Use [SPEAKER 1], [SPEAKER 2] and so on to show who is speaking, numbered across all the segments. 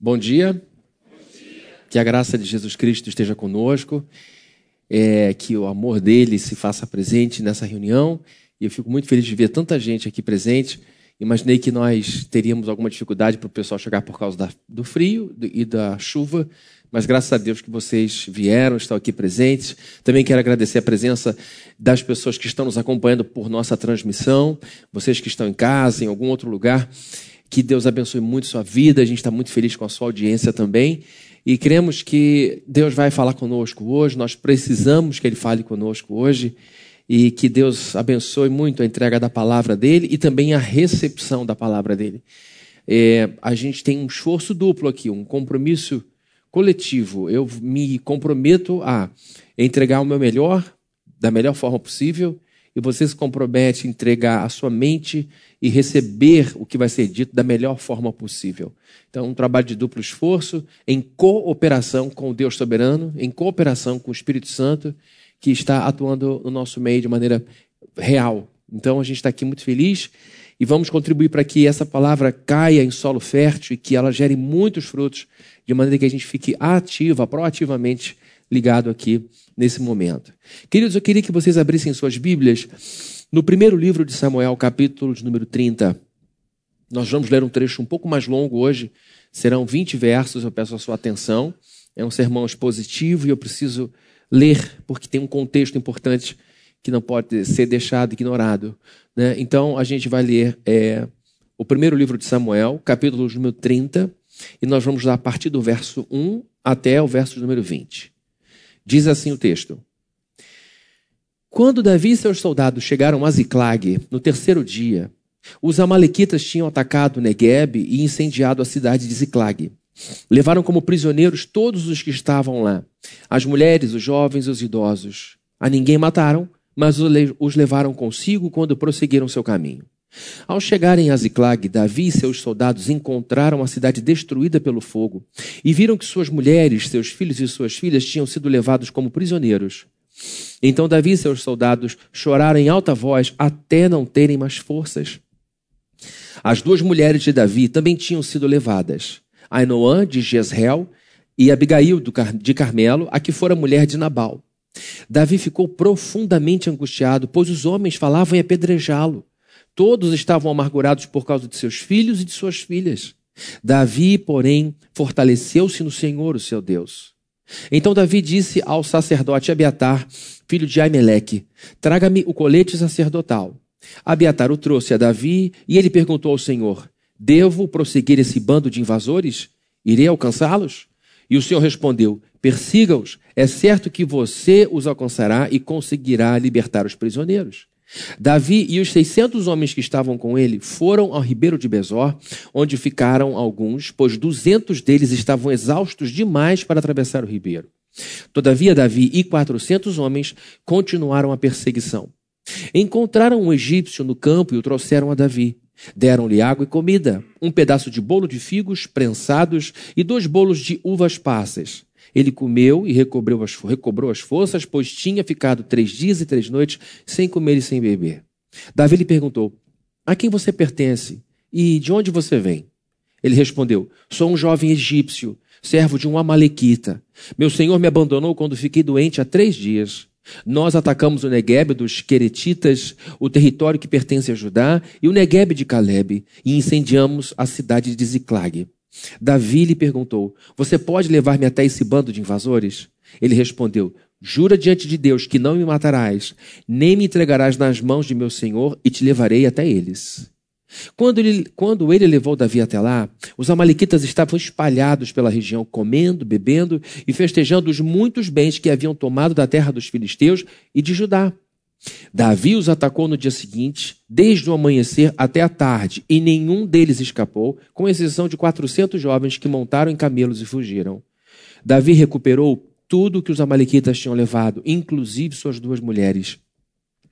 [SPEAKER 1] Bom dia. Que a graça de Jesus Cristo esteja conosco, é, que o amor dele se faça presente nessa reunião. E eu fico muito feliz de ver tanta gente aqui presente. Imaginei que nós teríamos alguma dificuldade para o pessoal chegar por causa da, do frio e da chuva, mas graças a Deus que vocês vieram, estão aqui presentes. Também quero agradecer a presença das pessoas que estão nos acompanhando por nossa transmissão, vocês que estão em casa, em algum outro lugar. Que Deus abençoe muito sua vida. A gente está muito feliz com a sua audiência também. E cremos que Deus vai falar conosco hoje. Nós precisamos que Ele fale conosco hoje. E que Deus abençoe muito a entrega da palavra dele e também a recepção da palavra dele. É, a gente tem um esforço duplo aqui, um compromisso coletivo. Eu me comprometo a entregar o meu melhor, da melhor forma possível, e você se compromete a entregar a sua mente e receber o que vai ser dito da melhor forma possível. Então, um trabalho de duplo esforço, em cooperação com o Deus soberano, em cooperação com o Espírito Santo, que está atuando no nosso meio de maneira real. Então, a gente está aqui muito feliz e vamos contribuir para que essa palavra caia em solo fértil e que ela gere muitos frutos, de maneira que a gente fique ativa, proativamente ligado aqui nesse momento. Queridos, eu queria que vocês abrissem suas Bíblias no primeiro livro de Samuel, capítulo de número 30, nós vamos ler um trecho um pouco mais longo hoje, serão 20 versos, eu peço a sua atenção. É um sermão expositivo e eu preciso ler, porque tem um contexto importante que não pode ser deixado ignorado. Né? Então, a gente vai ler é, o primeiro livro de Samuel, capítulo número 30, e nós vamos lá a partir do verso 1 até o verso número 20. Diz assim o texto. Quando Davi e seus soldados chegaram a Ziclag, no terceiro dia, os amalequitas tinham atacado Negueb e incendiado a cidade de Ziclag. Levaram como prisioneiros todos os que estavam lá, as mulheres, os jovens e os idosos. A ninguém mataram, mas os levaram consigo quando prosseguiram seu caminho. Ao chegarem a Ziclag, Davi e seus soldados encontraram a cidade destruída pelo fogo e viram que suas mulheres, seus filhos e suas filhas tinham sido levados como prisioneiros. Então Davi e seus soldados choraram em alta voz até não terem mais forças. As duas mulheres de Davi também tinham sido levadas: Ainoã de Jezreel e Abigail de Carmelo, a que fora mulher de Nabal. Davi ficou profundamente angustiado, pois os homens falavam em apedrejá-lo. Todos estavam amargurados por causa de seus filhos e de suas filhas. Davi, porém, fortaleceu-se no Senhor, o seu Deus. Então Davi disse ao sacerdote Abiatar, filho de Aimeleque: Traga-me o colete sacerdotal. Abiatar o trouxe a Davi e ele perguntou ao Senhor: Devo prosseguir esse bando de invasores? Irei alcançá-los? E o Senhor respondeu: Persiga-os. É certo que você os alcançará e conseguirá libertar os prisioneiros. Davi e os seiscentos homens que estavam com ele foram ao ribeiro de Besor, onde ficaram alguns, pois duzentos deles estavam exaustos demais para atravessar o ribeiro. Todavia, Davi e quatrocentos homens continuaram a perseguição. Encontraram um egípcio no campo e o trouxeram a Davi. Deram-lhe água e comida, um pedaço de bolo de figos prensados e dois bolos de uvas passas. Ele comeu e recobrou as, recobrou as forças, pois tinha ficado três dias e três noites sem comer e sem beber. Davi lhe perguntou: A quem você pertence e de onde você vem? Ele respondeu: Sou um jovem egípcio, servo de um amalequita. Meu senhor me abandonou quando fiquei doente há três dias. Nós atacamos o Negueb dos Queretitas, o território que pertence a Judá, e o Negueb de Caleb, e incendiamos a cidade de Ziclag. Davi lhe perguntou: Você pode levar-me até esse bando de invasores? Ele respondeu: Jura diante de Deus que não me matarás, nem me entregarás nas mãos de meu senhor, e te levarei até eles. Quando ele, quando ele levou Davi até lá, os amalequitas estavam espalhados pela região, comendo, bebendo e festejando os muitos bens que haviam tomado da terra dos filisteus e de Judá. Davi os atacou no dia seguinte, desde o amanhecer até a tarde, e nenhum deles escapou, com exceção de quatrocentos jovens que montaram em camelos e fugiram. Davi recuperou tudo que os amalequitas tinham levado, inclusive suas duas mulheres.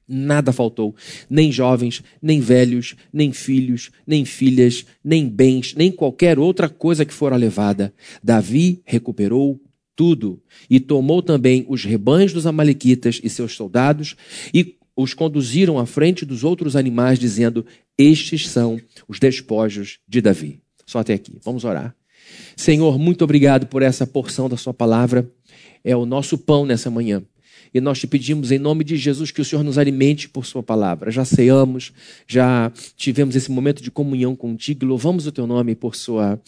[SPEAKER 1] Nada faltou, nem jovens, nem velhos, nem filhos, nem filhas, nem bens, nem qualquer outra coisa que fora levada. Davi recuperou tudo. E tomou também os rebanhos dos Amalequitas e seus soldados e os conduziram à frente dos outros animais, dizendo: Estes são os despojos de Davi. Só até aqui. Vamos orar. Senhor, muito obrigado por essa porção da Sua palavra. É o nosso pão nessa manhã. E nós te pedimos, em nome de Jesus, que o Senhor nos alimente por Sua palavra. Já ceamos, já tivemos esse momento de comunhão contigo. Louvamos o Teu nome por Sua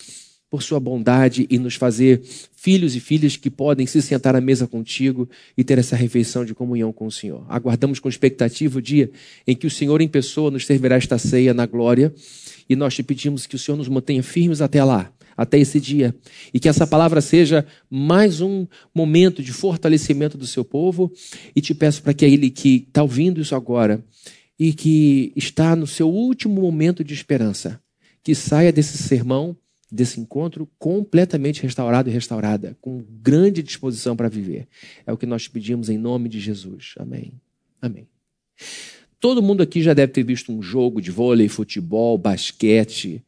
[SPEAKER 1] por sua bondade e nos fazer filhos e filhas que podem se sentar à mesa contigo e ter essa refeição de comunhão com o Senhor. Aguardamos com expectativa o dia em que o Senhor em pessoa nos servirá esta ceia na glória e nós te pedimos que o Senhor nos mantenha firmes até lá, até esse dia, e que essa palavra seja mais um momento de fortalecimento do seu povo e te peço para que ele que está ouvindo isso agora e que está no seu último momento de esperança, que saia desse sermão desse encontro completamente restaurado e restaurada, com grande disposição para viver. É o que nós pedimos em nome de Jesus. Amém. Amém. Todo mundo aqui já deve ter visto um jogo de vôlei, futebol, basquete,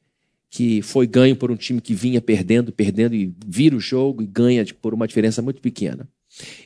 [SPEAKER 1] que foi ganho por um time que vinha perdendo, perdendo e vira o jogo e ganha por uma diferença muito pequena.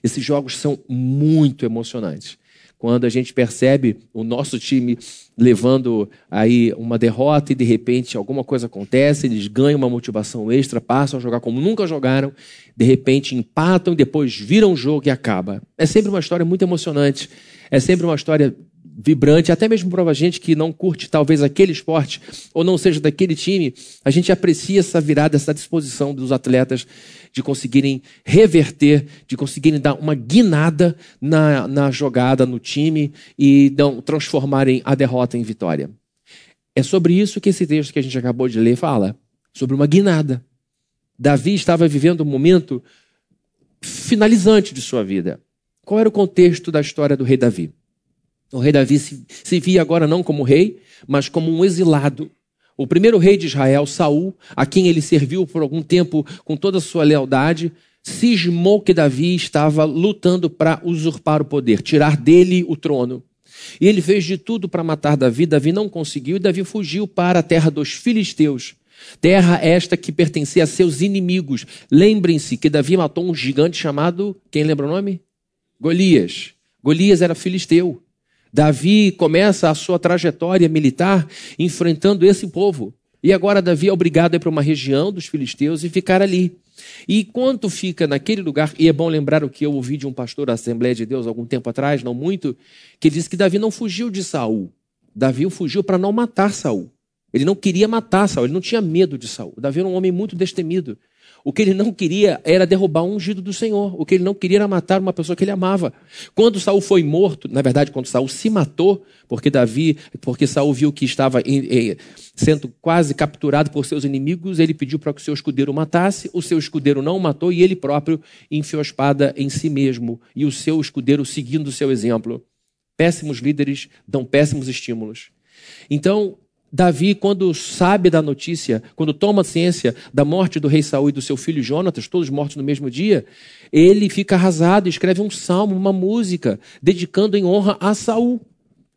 [SPEAKER 1] Esses jogos são muito emocionantes quando a gente percebe o nosso time levando aí uma derrota e de repente alguma coisa acontece, eles ganham uma motivação extra, passam a jogar como nunca jogaram, de repente empatam e depois viram o jogo e acaba. É sempre uma história muito emocionante, é sempre uma história vibrante, até mesmo para a gente que não curte talvez aquele esporte ou não seja daquele time, a gente aprecia essa virada, essa disposição dos atletas de conseguirem reverter, de conseguirem dar uma guinada na, na jogada, no time e não, transformarem a derrota em vitória. É sobre isso que esse texto que a gente acabou de ler fala, sobre uma guinada. Davi estava vivendo um momento finalizante de sua vida. Qual era o contexto da história do rei Davi? O rei Davi se, se via agora não como rei, mas como um exilado o primeiro rei de Israel, Saul, a quem ele serviu por algum tempo com toda a sua lealdade, cismou que Davi estava lutando para usurpar o poder, tirar dele o trono. E ele fez de tudo para matar Davi. Davi não conseguiu e Davi fugiu para a terra dos filisteus. Terra esta que pertencia a seus inimigos. Lembrem-se que Davi matou um gigante chamado, quem lembra o nome? Golias. Golias era filisteu. Davi começa a sua trajetória militar enfrentando esse povo. E agora Davi é obrigado a ir para uma região dos filisteus e ficar ali. E enquanto fica naquele lugar, e é bom lembrar o que eu ouvi de um pastor da Assembleia de Deus algum tempo atrás, não muito, que disse que Davi não fugiu de Saul. Davi fugiu para não matar Saul. Ele não queria matar Saul, ele não tinha medo de Saul. Davi era um homem muito destemido. O que ele não queria era derrubar um ungido do Senhor. O que ele não queria era matar uma pessoa que ele amava. Quando Saul foi morto, na verdade, quando Saul se matou, porque Davi, porque Saul viu que estava sendo quase capturado por seus inimigos, ele pediu para que o seu escudeiro o matasse. O seu escudeiro não o matou e ele próprio enfiou a espada em si mesmo. E o seu escudeiro seguindo o seu exemplo. Péssimos líderes dão péssimos estímulos. Então, Davi, quando sabe da notícia, quando toma ciência da morte do rei Saul e do seu filho Jonatas, todos mortos no mesmo dia, ele fica arrasado, escreve um salmo, uma música, dedicando em honra a Saul.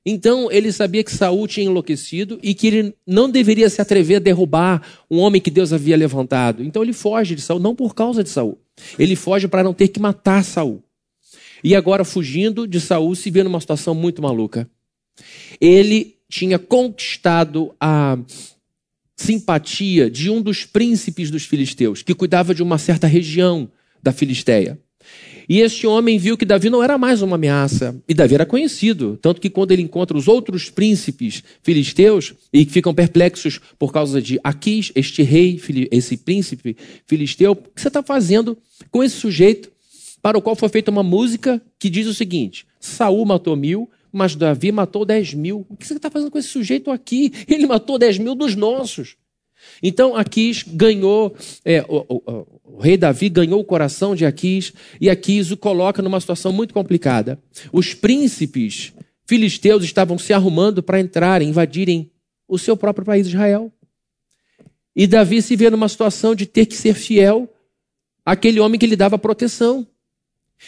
[SPEAKER 1] Então ele sabia que Saul tinha enlouquecido e que ele não deveria se atrever a derrubar um homem que Deus havia levantado. Então ele foge de Saul, não por causa de Saul. Ele foge para não ter que matar Saul. E agora, fugindo de Saul, se vê numa situação muito maluca. Ele tinha conquistado a simpatia de um dos príncipes dos filisteus, que cuidava de uma certa região da Filisteia. E este homem viu que Davi não era mais uma ameaça. E Davi era conhecido. Tanto que quando ele encontra os outros príncipes filisteus e ficam perplexos por causa de Aquis, este rei, esse príncipe filisteu, o que você está fazendo com esse sujeito para o qual foi feita uma música que diz o seguinte: Saul matou mil, mas Davi matou 10 mil. O que você está fazendo com esse sujeito aqui? Ele matou 10 mil dos nossos. Então Aquis ganhou, é, o, o, o, rei Davi ganhou o coração de Aquis e Aquis o coloca numa situação muito complicada. Os príncipes filisteus estavam se arrumando para entrar, invadirem o seu próprio país, Israel. E Davi se vê numa situação de ter que ser fiel àquele homem que lhe dava proteção.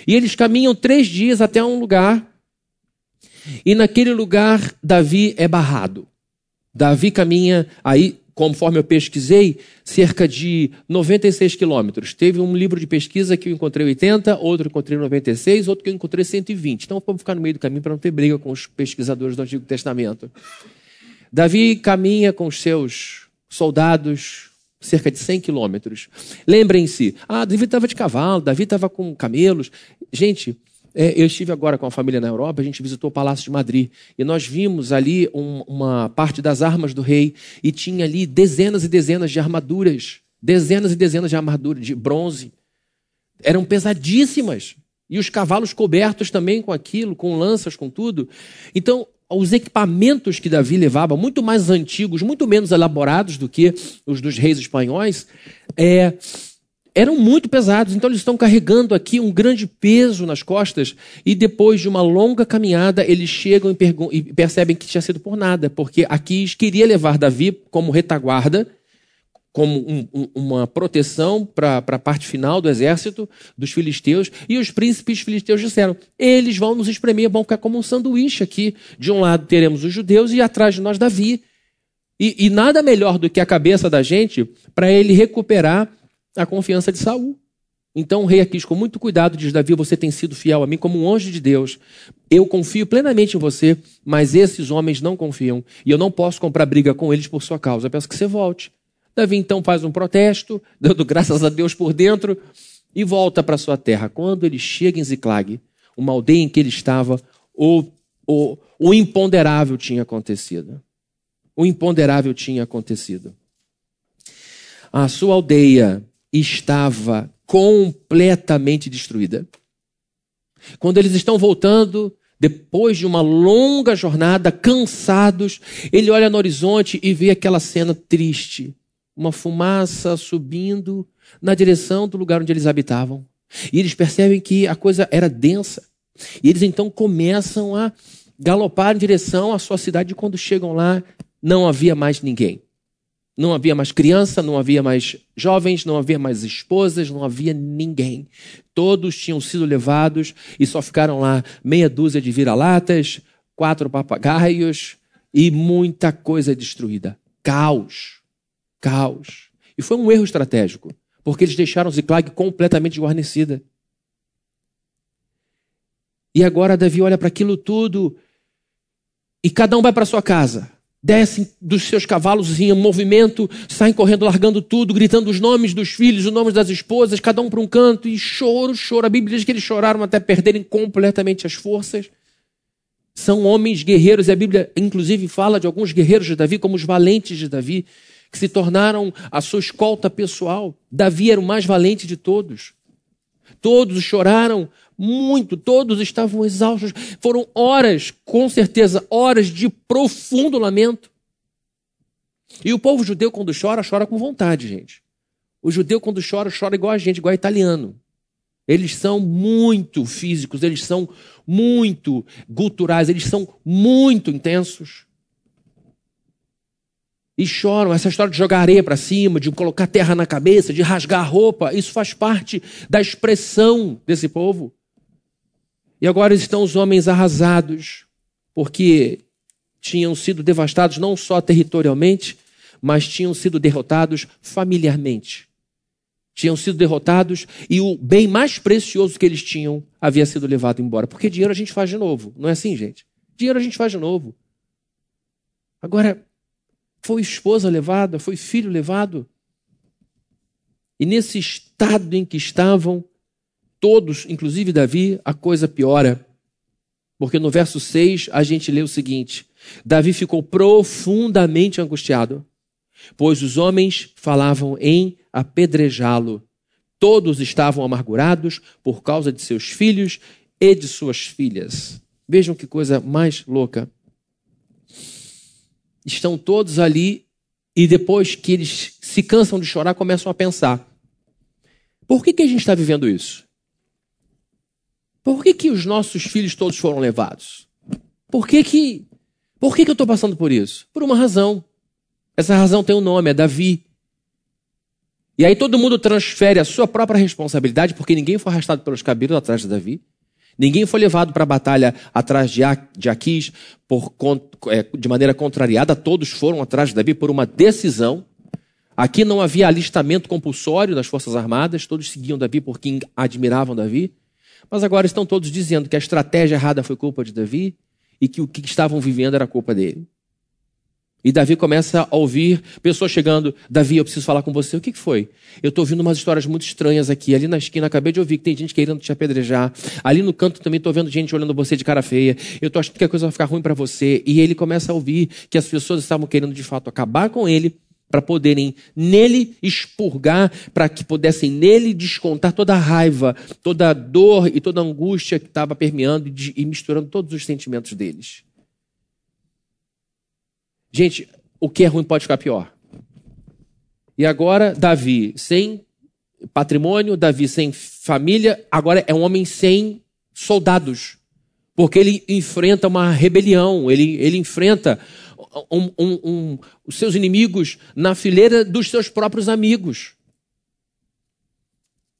[SPEAKER 1] E eles caminham três dias até um lugar e naquele lugar, Davi é barrado. Davi caminha aí, conforme eu pesquisei, cerca de 96 quilômetros. Teve um livro de pesquisa que eu encontrei 80, outro eu encontrei 96, outro que eu encontrei 120. Então vamos ficar no meio do caminho para não ter briga com os pesquisadores do Antigo Testamento. Davi caminha com os seus soldados, cerca de 100 quilômetros. Lembrem-se, ah, Davi estava de cavalo, Davi estava com camelos. Gente, eu estive agora com a família na Europa, a gente visitou o Palácio de Madrid e nós vimos ali um, uma parte das armas do rei e tinha ali dezenas e dezenas de armaduras, dezenas e dezenas de armaduras de bronze. Eram pesadíssimas. E os cavalos cobertos também com aquilo, com lanças, com tudo. Então, os equipamentos que Davi levava, muito mais antigos, muito menos elaborados do que os dos reis espanhóis, é, eram muito pesados. Então eles estão carregando aqui um grande peso nas costas e depois de uma longa caminhada eles chegam e, e percebem que tinha sido por nada, porque Aquis queria levar Davi como retaguarda, como um, um, uma proteção para a parte final do exército dos filisteus, e os príncipes filisteus disseram: eles vão nos espremer, vão ficar como um sanduíche aqui. De um lado teremos os judeus e atrás de nós Davi. E, e nada melhor do que a cabeça da gente para ele recuperar a confiança de Saul. Então o rei Aquis, com muito cuidado, diz: Davi, você tem sido fiel a mim como um anjo de Deus. Eu confio plenamente em você, mas esses homens não confiam. E eu não posso comprar briga com eles por sua causa. Eu peço que você volte. Davi então faz um protesto, dando graças a Deus por dentro, e volta para sua terra. Quando ele chega em Ziclag, uma aldeia em que ele estava, o, o, o imponderável tinha acontecido. O imponderável tinha acontecido. A sua aldeia estava completamente destruída. Quando eles estão voltando, depois de uma longa jornada, cansados, ele olha no horizonte e vê aquela cena triste. Uma fumaça subindo na direção do lugar onde eles habitavam. E eles percebem que a coisa era densa. E eles então começam a galopar em direção à sua cidade. E quando chegam lá, não havia mais ninguém. Não havia mais criança, não havia mais jovens, não havia mais esposas, não havia ninguém. Todos tinham sido levados e só ficaram lá meia dúzia de vira-latas, quatro papagaios e muita coisa destruída. Caos. Caos. E foi um erro estratégico, porque eles deixaram Ziklag completamente guarnecida. E agora Davi olha para aquilo tudo e cada um vai para sua casa descem dos seus cavalos em movimento, saem correndo, largando tudo, gritando os nomes dos filhos, os nomes das esposas, cada um para um canto, e choro, choro. A Bíblia diz que eles choraram até perderem completamente as forças. São homens guerreiros, e a Bíblia, inclusive, fala de alguns guerreiros de Davi, como os valentes de Davi, que se tornaram a sua escolta pessoal. Davi era o mais valente de todos. Todos choraram muito, todos estavam exaustos. Foram horas, com certeza, horas de profundo lamento. E o povo judeu, quando chora, chora com vontade, gente. O judeu, quando chora, chora igual a gente, igual a italiano. Eles são muito físicos, eles são muito guturais, eles são muito intensos. E choram. Essa história de jogar areia para cima, de colocar terra na cabeça, de rasgar a roupa, isso faz parte da expressão desse povo. E agora estão os homens arrasados, porque tinham sido devastados não só territorialmente, mas tinham sido derrotados familiarmente. Tinham sido derrotados e o bem mais precioso que eles tinham havia sido levado embora. Porque dinheiro a gente faz de novo, não é assim, gente? Dinheiro a gente faz de novo. Agora, foi esposa levada, foi filho levado. E nesse estado em que estavam, todos, inclusive Davi, a coisa piora. Porque no verso 6 a gente lê o seguinte: Davi ficou profundamente angustiado, pois os homens falavam em apedrejá-lo. Todos estavam amargurados por causa de seus filhos e de suas filhas. Vejam que coisa mais louca. Estão todos ali e depois que eles se cansam de chorar, começam a pensar: por que, que a gente está vivendo isso? Por que, que os nossos filhos todos foram levados? Por que que, por que, que eu estou passando por isso? Por uma razão. Essa razão tem um nome, é Davi. E aí todo mundo transfere a sua própria responsabilidade, porque ninguém foi arrastado pelos cabelos atrás de Davi. Ninguém foi levado para a batalha atrás de, de Aquis por, é, de maneira contrariada. Todos foram atrás de Davi por uma decisão. Aqui não havia alistamento compulsório das Forças Armadas. Todos seguiam Davi porque admiravam Davi. Mas agora estão todos dizendo que a estratégia errada foi culpa de Davi e que o que estavam vivendo era culpa dele. E Davi começa a ouvir pessoas chegando. Davi, eu preciso falar com você. O que foi? Eu estou ouvindo umas histórias muito estranhas aqui. Ali na esquina, acabei de ouvir que tem gente querendo te apedrejar. Ali no canto também estou vendo gente olhando você de cara feia. Eu estou achando que a coisa vai ficar ruim para você. E ele começa a ouvir que as pessoas estavam querendo de fato acabar com ele para poderem nele expurgar, para que pudessem nele descontar toda a raiva, toda a dor e toda a angústia que estava permeando e misturando todos os sentimentos deles. Gente, o que é ruim pode ficar pior. E agora, Davi sem patrimônio, Davi sem família, agora é um homem sem soldados. Porque ele enfrenta uma rebelião, ele, ele enfrenta um, um, os seus inimigos na fileira dos seus próprios amigos.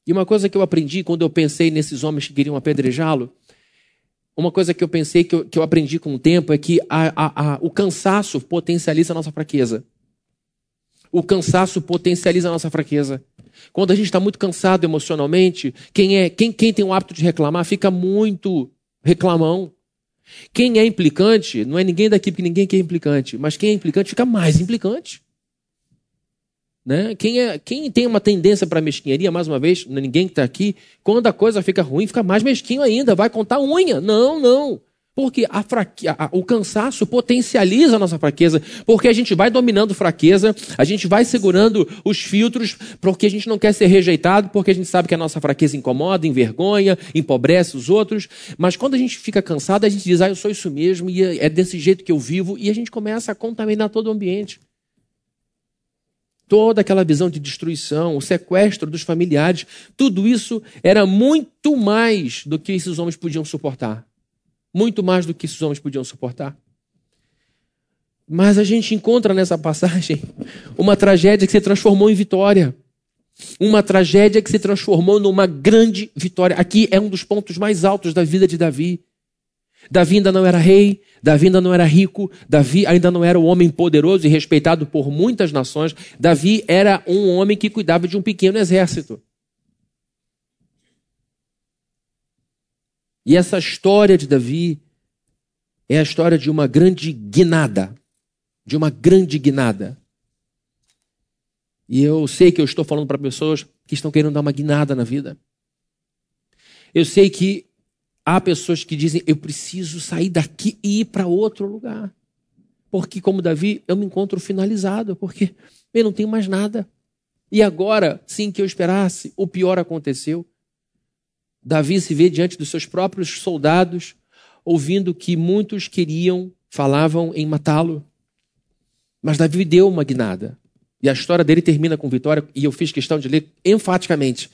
[SPEAKER 1] E uma coisa que eu aprendi quando eu pensei nesses homens que queriam apedrejá-lo uma coisa que eu pensei, que eu, que eu aprendi com o tempo, é que a, a, a, o cansaço potencializa a nossa fraqueza. O cansaço potencializa a nossa fraqueza. Quando a gente está muito cansado emocionalmente, quem, é, quem, quem tem o hábito de reclamar fica muito reclamão. Quem é implicante, não é ninguém daqui, porque ninguém aqui é implicante, mas quem é implicante fica mais implicante. Né? Quem, é, quem tem uma tendência para mesquinharia, mais uma vez, ninguém que está aqui, quando a coisa fica ruim, fica mais mesquinho ainda, vai contar unha. Não, não. Porque a fraque... o cansaço potencializa a nossa fraqueza, porque a gente vai dominando fraqueza, a gente vai segurando os filtros, porque a gente não quer ser rejeitado, porque a gente sabe que a nossa fraqueza incomoda, envergonha, empobrece os outros. Mas quando a gente fica cansado, a gente diz, ah, eu sou isso mesmo, e é desse jeito que eu vivo, e a gente começa a contaminar todo o ambiente toda aquela visão de destruição, o sequestro dos familiares, tudo isso era muito mais do que esses homens podiam suportar. Muito mais do que esses homens podiam suportar. Mas a gente encontra nessa passagem uma tragédia que se transformou em vitória. Uma tragédia que se transformou numa grande vitória. Aqui é um dos pontos mais altos da vida de Davi. Davi ainda não era rei, Davi ainda não era rico, Davi ainda não era um homem poderoso e respeitado por muitas nações. Davi era um homem que cuidava de um pequeno exército. E essa história de Davi é a história de uma grande guinada. De uma grande guinada. E eu sei que eu estou falando para pessoas que estão querendo dar uma guinada na vida. Eu sei que Há pessoas que dizem: eu preciso sair daqui e ir para outro lugar. Porque, como Davi, eu me encontro finalizado, porque eu não tenho mais nada. E agora, sim, que eu esperasse, o pior aconteceu. Davi se vê diante dos seus próprios soldados, ouvindo que muitos queriam, falavam em matá-lo. Mas Davi deu uma guinada. E a história dele termina com vitória, e eu fiz questão de ler enfaticamente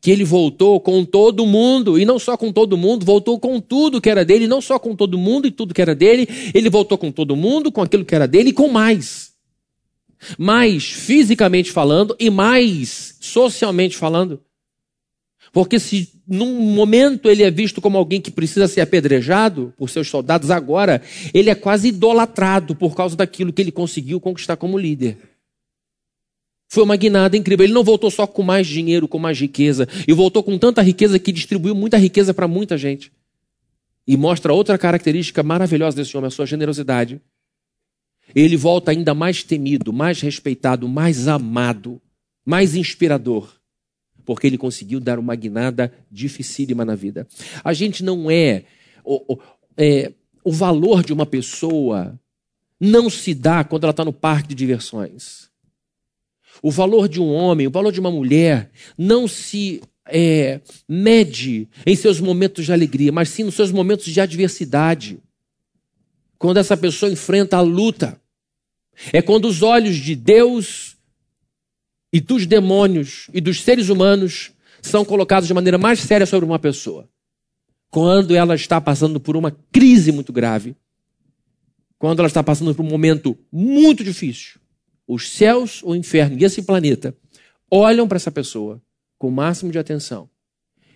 [SPEAKER 1] que ele voltou com todo mundo, e não só com todo mundo, voltou com tudo que era dele, não só com todo mundo e tudo que era dele, ele voltou com todo mundo, com aquilo que era dele e com mais. Mais fisicamente falando e mais socialmente falando. Porque se num momento ele é visto como alguém que precisa ser apedrejado por seus soldados, agora ele é quase idolatrado por causa daquilo que ele conseguiu conquistar como líder. Foi uma guinada incrível. Ele não voltou só com mais dinheiro, com mais riqueza. E voltou com tanta riqueza que distribuiu muita riqueza para muita gente. E mostra outra característica maravilhosa desse homem, a sua generosidade. Ele volta ainda mais temido, mais respeitado, mais amado, mais inspirador. Porque ele conseguiu dar uma guinada dificílima na vida. A gente não é o, o, é, o valor de uma pessoa não se dá quando ela está no parque de diversões. O valor de um homem, o valor de uma mulher, não se é, mede em seus momentos de alegria, mas sim nos seus momentos de adversidade. Quando essa pessoa enfrenta a luta. É quando os olhos de Deus e dos demônios e dos seres humanos são colocados de maneira mais séria sobre uma pessoa. Quando ela está passando por uma crise muito grave. Quando ela está passando por um momento muito difícil os céus, o inferno e esse planeta olham para essa pessoa com o máximo de atenção.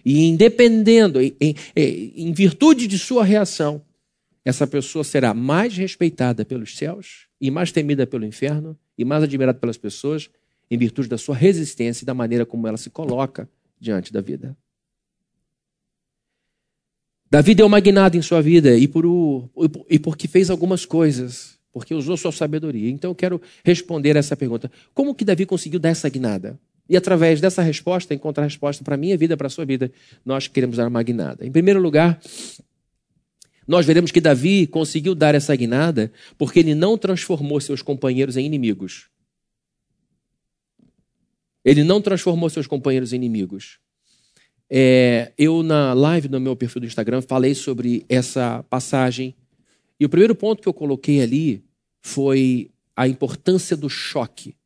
[SPEAKER 1] E independendo, em, em, em, virtude de sua reação, essa pessoa será mais respeitada pelos céus e mais temida pelo inferno e mais admirada pelas pessoas em virtude da sua resistência e da maneira como ela se coloca diante da vida. Davi deu uma guinada em sua vida e, por o, e porque fez algumas coisas porque usou sua sabedoria. Então eu quero responder essa pergunta. Como que Davi conseguiu dar essa guinada? E através dessa resposta, encontrar resposta para a minha vida, para a sua vida, nós queremos dar uma guinada. Em primeiro lugar, nós veremos que Davi conseguiu dar essa guinada porque ele não transformou seus companheiros em inimigos. Ele não transformou seus companheiros em inimigos. É, eu, na live no meu perfil do Instagram, falei sobre essa passagem. E o primeiro ponto que eu coloquei ali foi a importância do choque.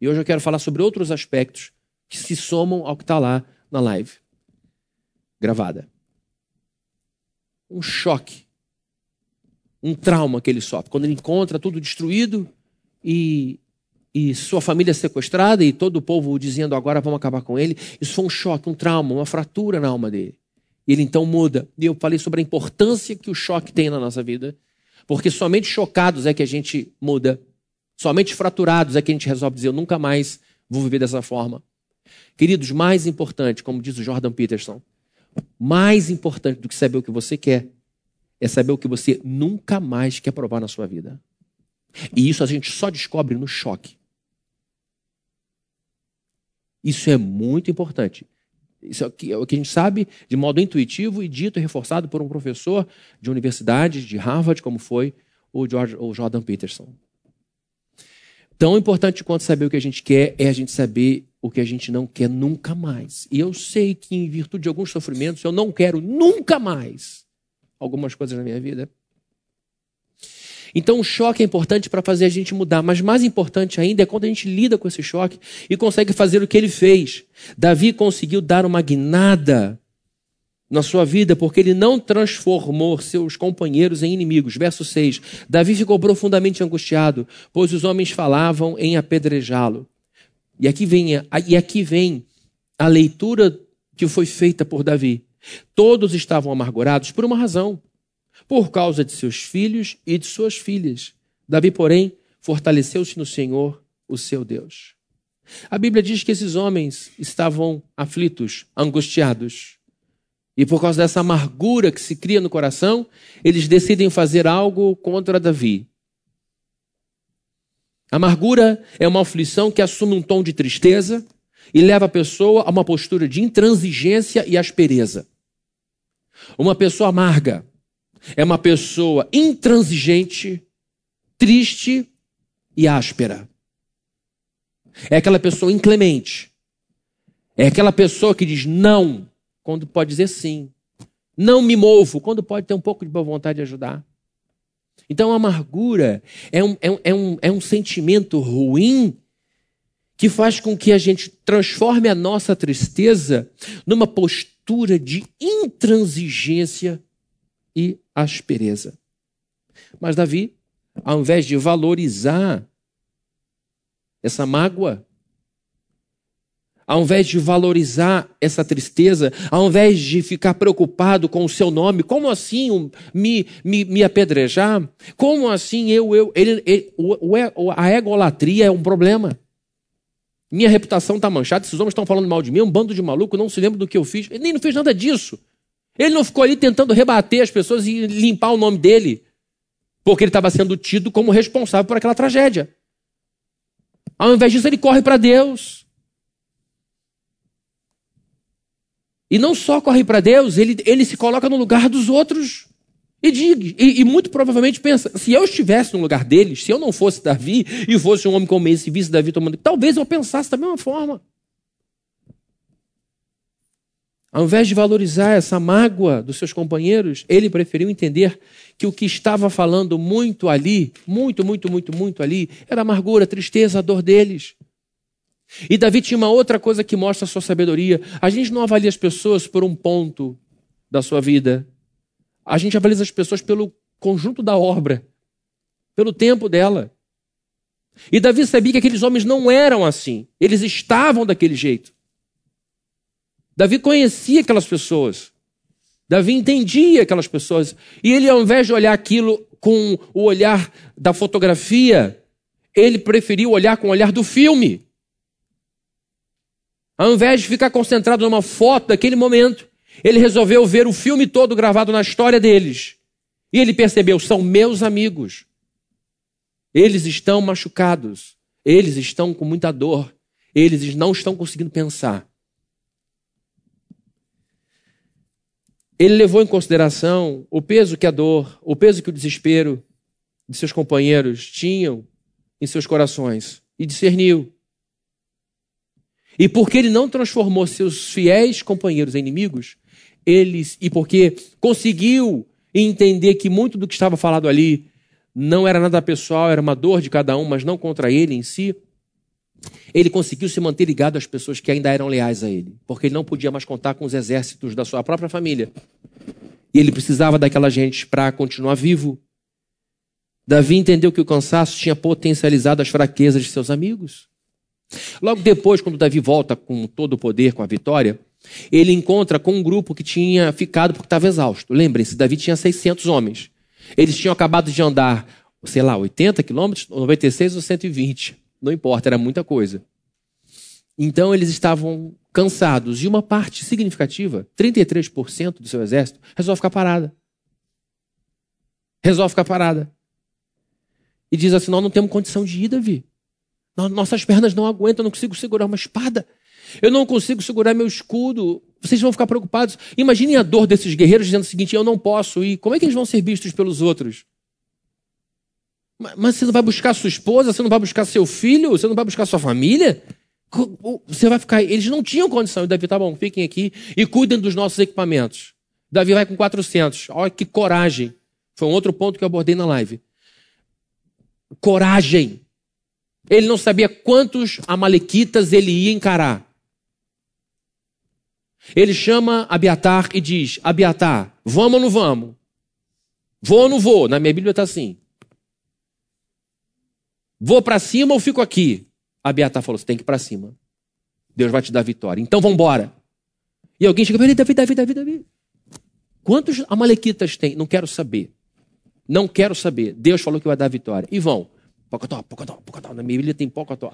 [SPEAKER 1] E hoje eu quero falar sobre outros aspectos que se somam ao que está lá na live gravada. Um choque, um trauma que ele sofre. Quando ele encontra tudo destruído e e sua família sequestrada e todo o povo dizendo agora vamos acabar com ele. Isso foi um choque, um trauma, uma fratura na alma dele. E ele então muda. E eu falei sobre a importância que o choque tem na nossa vida, porque somente chocados é que a gente muda. Somente fraturados é que a gente resolve dizer eu nunca mais vou viver dessa forma. Queridos, mais importante, como diz o Jordan Peterson, mais importante do que saber o que você quer é saber o que você nunca mais quer provar na sua vida. E isso a gente só descobre no choque. Isso é muito importante. Isso é o que a gente sabe de modo intuitivo e dito e reforçado por um professor de universidade, de Harvard, como foi o, George, o Jordan Peterson. Tão importante quanto saber o que a gente quer é a gente saber o que a gente não quer nunca mais. E eu sei que, em virtude de alguns sofrimentos, eu não quero nunca mais algumas coisas na minha vida. Então o choque é importante para fazer a gente mudar, mas mais importante ainda é quando a gente lida com esse choque e consegue fazer o que ele fez. Davi conseguiu dar uma guinada na sua vida porque ele não transformou seus companheiros em inimigos. Verso 6. Davi ficou profundamente angustiado, pois os homens falavam em apedrejá-lo. E aqui vem, e aqui vem a leitura que foi feita por Davi. Todos estavam amargurados por uma razão por causa de seus filhos e de suas filhas. Davi, porém, fortaleceu-se no Senhor, o seu Deus. A Bíblia diz que esses homens estavam aflitos, angustiados. E por causa dessa amargura que se cria no coração, eles decidem fazer algo contra Davi. Amargura é uma aflição que assume um tom de tristeza e leva a pessoa a uma postura de intransigência e aspereza. Uma pessoa amarga é uma pessoa intransigente, triste e áspera. É aquela pessoa inclemente. É aquela pessoa que diz não quando pode dizer sim. Não me movo quando pode ter um pouco de boa vontade de ajudar. Então a amargura é um, é um, é um, é um sentimento ruim que faz com que a gente transforme a nossa tristeza numa postura de intransigência e aspereza. Mas Davi, ao invés de valorizar essa mágoa, ao invés de valorizar essa tristeza, ao invés de ficar preocupado com o seu nome, como assim me, me, me apedrejar? Como assim eu, eu, ele, ele, o, a egolatria é um problema. Minha reputação está manchada, esses homens estão falando mal de mim, um bando de maluco, não se lembra do que eu fiz. Ele nem não fez nada disso. Ele não ficou ali tentando rebater as pessoas e limpar o nome dele, porque ele estava sendo tido como responsável por aquela tragédia. Ao invés disso, ele corre para Deus. E não só corre para Deus, ele, ele se coloca no lugar dos outros. E, diga, e, e, muito provavelmente pensa: se eu estivesse no lugar deles, se eu não fosse Davi e fosse um homem como esse visse Davi tomando, talvez eu pensasse da mesma forma. Ao invés de valorizar essa mágoa dos seus companheiros, ele preferiu entender que o que estava falando muito ali, muito, muito, muito, muito ali, era a amargura, a tristeza, a dor deles. E Davi tinha uma outra coisa que mostra a sua sabedoria. A gente não avalia as pessoas por um ponto da sua vida. A gente avalia as pessoas pelo conjunto da obra, pelo tempo dela. E Davi sabia que aqueles homens não eram assim. Eles estavam daquele jeito. Davi conhecia aquelas pessoas. Davi entendia aquelas pessoas. E ele, ao invés de olhar aquilo com o olhar da fotografia, ele preferiu olhar com o olhar do filme. Ao invés de ficar concentrado numa foto daquele momento, ele resolveu ver o filme todo gravado na história deles. E ele percebeu: são meus amigos. Eles estão machucados. Eles estão com muita dor. Eles não estão conseguindo pensar. Ele levou em consideração o peso que a dor, o peso que o desespero de seus companheiros tinham em seus corações e discerniu. E porque ele não transformou seus fiéis companheiros em inimigos, eles e porque conseguiu entender que muito do que estava falado ali não era nada pessoal, era uma dor de cada um, mas não contra ele em si, ele conseguiu se manter ligado às pessoas que ainda eram leais a ele, porque ele não podia mais contar com os exércitos da sua própria família. E ele precisava daquela gente para continuar vivo. Davi entendeu que o cansaço tinha potencializado as fraquezas de seus amigos. Logo depois, quando Davi volta com todo o poder, com a vitória, ele encontra com um grupo que tinha ficado porque estava exausto. Lembrem-se, Davi tinha 600 homens. Eles tinham acabado de andar, sei lá, 80 quilômetros, 96 ou 120. Não importa, era muita coisa. Então eles estavam cansados. E uma parte significativa, 33% do seu exército, resolve ficar parada. Resolve ficar parada. E diz assim: Nós não temos condição de ir, Davi. Nossas pernas não aguentam, eu não consigo segurar uma espada. Eu não consigo segurar meu escudo. Vocês vão ficar preocupados. Imaginem a dor desses guerreiros dizendo o seguinte: eu não posso ir. Como é que eles vão ser vistos pelos outros? Mas você não vai buscar sua esposa, você não vai buscar seu filho, você não vai buscar sua família? Você vai ficar. Eles não tinham condição. E Davi, tá bom, fiquem aqui e cuidem dos nossos equipamentos. Davi vai com 400. Olha que coragem. Foi um outro ponto que eu abordei na live. Coragem. Ele não sabia quantos amalequitas ele ia encarar. Ele chama Abiatar e diz: Abiatar, vamos ou não vamos? Vou ou não vou? Na minha Bíblia está assim. Vou para cima ou fico aqui? Abiatar falou: você tem que ir para cima. Deus vai te dar vitória. Então vamos embora. E alguém chega para ele: Davi, Davi, Davi, Davi. Quantos amalequitas tem? Não quero saber. Não quero saber. Deus falou que vai dar vitória. E vão. Pocotó, pocotó, pocotó. Na minha Bíblia tem pocotó.